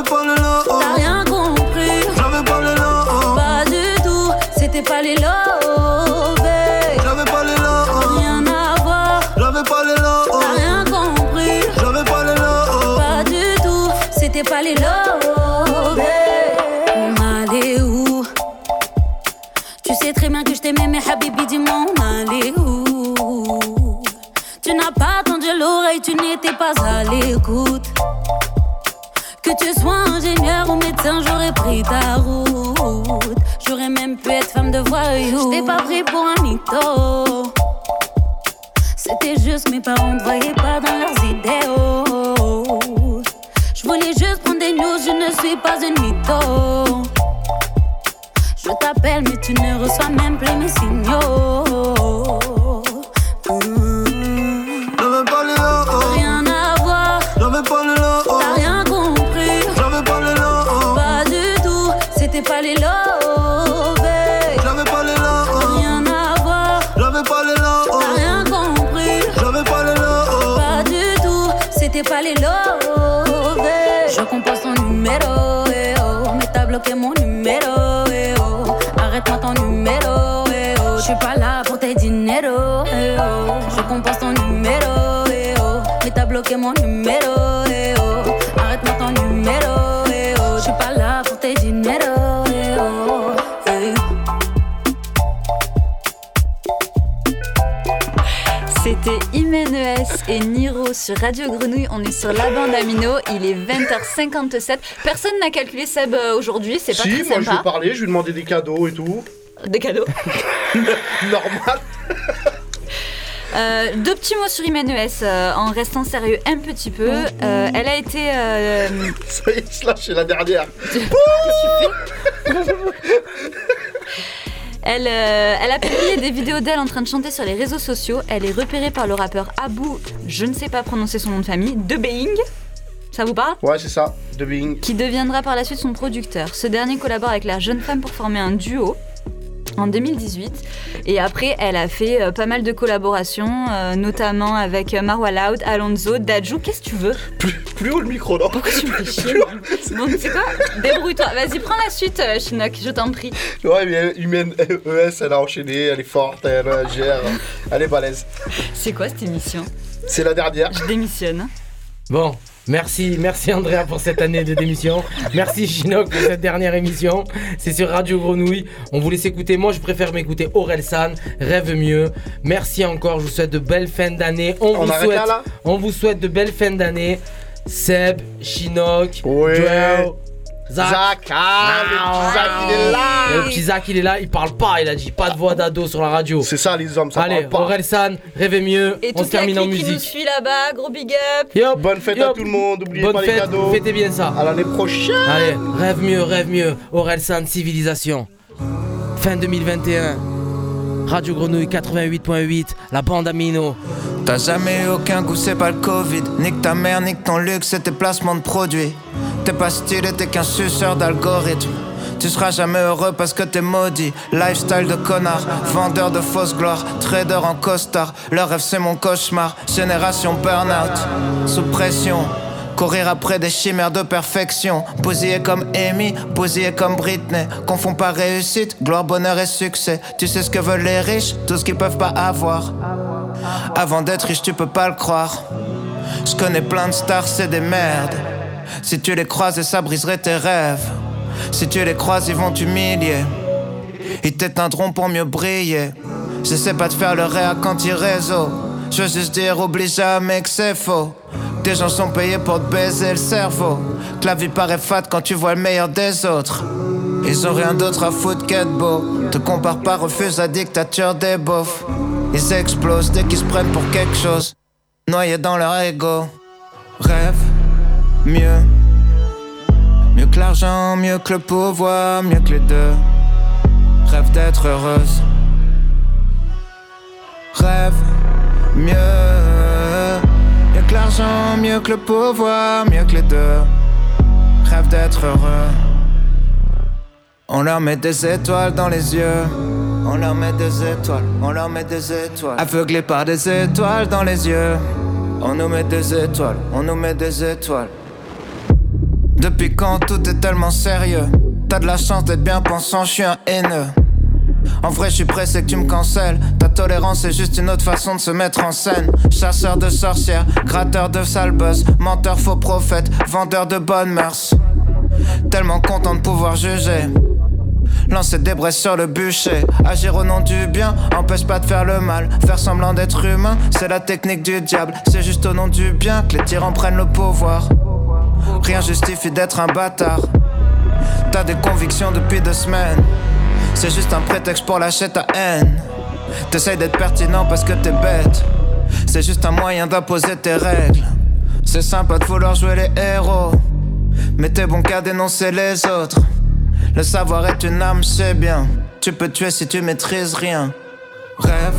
S11: J'avais pas les là
S16: t'as rien compris.
S11: J'avais pas les là
S16: Pas du tout, c'était pas les lovés.
S11: J'avais pas les là
S16: Rien à voir,
S11: J'avais pas les là
S16: t'as rien compris.
S11: J'avais pas les là
S16: Pas du tout, c'était pas les lovés. On allait où? Tu sais très bien que je t'aimais, mais Habibi, dis-moi, on allait où? Tu n'as pas tendu l'oreille, tu n'étais pas à l'écoute. Que tu sois ingénieur ou médecin, j'aurais pris ta route. J'aurais même pu être femme de voyou. Je t'ai pas pris pour un mytho. C'était juste mes parents ne voyaient pas dans leurs idéaux. Je voulais juste prendre des news, je ne suis pas une mytho. Je t'appelle, mais tu ne reçois même plus mes signaux. Numéro, eh oh. Mais t'as bloqué mon numéro, eh oh. Arrête-moi ton numéro, eh oh. Je suis pas là pour tes dineros, oh. Je compose ton numéro, oh. Mais t'as bloqué mon numéro,
S3: et Niro sur Radio Grenouille. On est sur la bande Amino. Il est 20h57. Personne n'a calculé Seb euh, aujourd'hui. C'est pas
S4: Si,
S3: très
S4: moi je lui parlé, je lui ai demandé des cadeaux et tout.
S3: Des cadeaux.
S4: Normal.
S3: Euh, deux petits mots sur Imenes euh, en restant sérieux un petit peu. Euh, elle a été.
S4: Ça y est, je lâche, c'est la dernière.
S3: Elle, euh, elle a publié des vidéos d'elle en train de chanter sur les réseaux sociaux. Elle est repérée par le rappeur Abu, je ne sais pas prononcer son nom de famille, de Being. Ça vous parle?
S4: Ouais, c'est ça, de Bing.
S3: Qui deviendra par la suite son producteur. Ce dernier collabore avec la jeune femme pour former un duo en 2018. Et après, elle a fait euh, pas mal de collaborations, euh, notamment avec euh, Marwa Loud, Alonso, Dajou. Qu'est-ce que tu veux?
S4: Plus haut le micro, non
S3: Pourquoi tu me fais chier Bon, tu sais quoi? Débrouille-toi. Vas-y, prends la suite, euh, Chinook, je t'en prie.
S4: Ouais, mais Humaine ES, elle a enchaîné, elle est forte, elle gère, elle est balèze.
S3: C'est quoi cette émission?
S4: C'est la dernière.
S3: Je démissionne.
S2: Bon, merci, merci Andrea pour cette année de démission. Merci Chinook pour cette dernière émission. C'est sur Radio Grenouille. On vous laisse écouter. Moi, je préfère m'écouter Aurel San, Rêve mieux. Merci encore. Je vous souhaite de belles fins d'année. On,
S4: On
S2: vous
S4: arrête
S2: souhaite,
S4: là, là?
S2: On vous souhaite de belles fins d'année. Seb, Chinook,
S4: Ouais.
S2: Joel, Zach.
S4: Zach, ah, le petit Zach, il est là.
S2: Le petit Zach, il est là. Il parle pas. Il a dit pas de voix d'ado sur la radio.
S4: C'est ça, les hommes, ça
S2: Allez,
S4: parle pas.
S2: Aurel San, Rêve mieux.
S3: Et
S2: on se termine en
S3: clique qui nous
S2: musique.
S3: suit là-bas, gros big up.
S2: Yop,
S4: Bonne fête à tout le monde, n'oubliez
S2: Bonne
S4: pas les
S2: fête,
S4: cadeaux.
S2: fêtez bien ça.
S4: À l'année prochaine.
S2: Allez, rêve mieux, rêve mieux. Aurel San, civilisation. Fin 2021. Radio Grenouille 88.8, la bande Amino.
S5: T'as jamais eu aucun goût, c'est pas le Covid. Nique ta mère, nique ton luxe et tes placements de produits. T'es pas stylé, t'es qu'un suceur d'algorithme. Tu seras jamais heureux parce que t'es maudit. Lifestyle de connard, vendeur de fausse gloire, trader en costard. Le rêve c'est mon cauchemar. Génération burn-out, sous pression. Courir après des chimères de perfection. Bousillé comme Amy, bousillé comme Britney. Confond pas réussite, gloire, bonheur et succès. Tu sais ce que veulent les riches, tout ce qu'ils peuvent pas avoir. Avant d'être riche, tu peux pas le croire. Je connais plein de stars, c'est des merdes. Si tu les croises, ça briserait tes rêves. Si tu les croises, ils vont t'humilier. Ils t'éteindront pour mieux briller. J'essaie pas de faire le réa réseau. Je veux juste dire, oublie jamais que c'est faux. Des gens sont payés pour te baiser le cerveau. Que la vie paraît fade quand tu vois le meilleur des autres. Ils ont rien d'autre à foutre qu'être beau. Te compare pas, refuse la dictature des beaufs. Ils explosent dès qu'ils se prennent pour quelque chose. Noyés dans leur ego. Rêve mieux. Mieux que l'argent, mieux que le pouvoir, mieux que les deux. Rêve d'être heureuse. Rêve mieux. Mieux que l'argent, mieux que le pouvoir, mieux que les deux. Rêve d'être heureux. On leur met des étoiles dans les yeux. On leur met des étoiles, on leur met des étoiles. Aveuglés par des étoiles dans les yeux. On nous met des étoiles, on nous met des étoiles. Depuis quand tout est tellement sérieux? T'as de la chance d'être bien pensant, je suis un haineux. En vrai, je suis pressé que tu me cancelles. Ta tolérance est juste une autre façon de se mettre en scène. Chasseur de sorcières, gratteur de sale buzz, menteur, faux prophète, vendeur de bonnes mœurs. Tellement content de pouvoir juger. Lancer des braises sur le bûcher. Agir au nom du bien empêche pas de faire le mal. Faire semblant d'être humain, c'est la technique du diable. C'est juste au nom du bien que les tyrans prennent le pouvoir. Rien justifie d'être un bâtard. T'as des convictions depuis deux semaines. C'est juste un prétexte pour lâcher ta haine. T'essayes d'être pertinent parce que t'es bête. C'est juste un moyen d'imposer tes règles. C'est sympa de vouloir jouer les héros. Mais t'es bon qu'à dénoncer les autres. Le savoir est une arme, c'est bien. Tu peux tuer si tu maîtrises rien. Rêve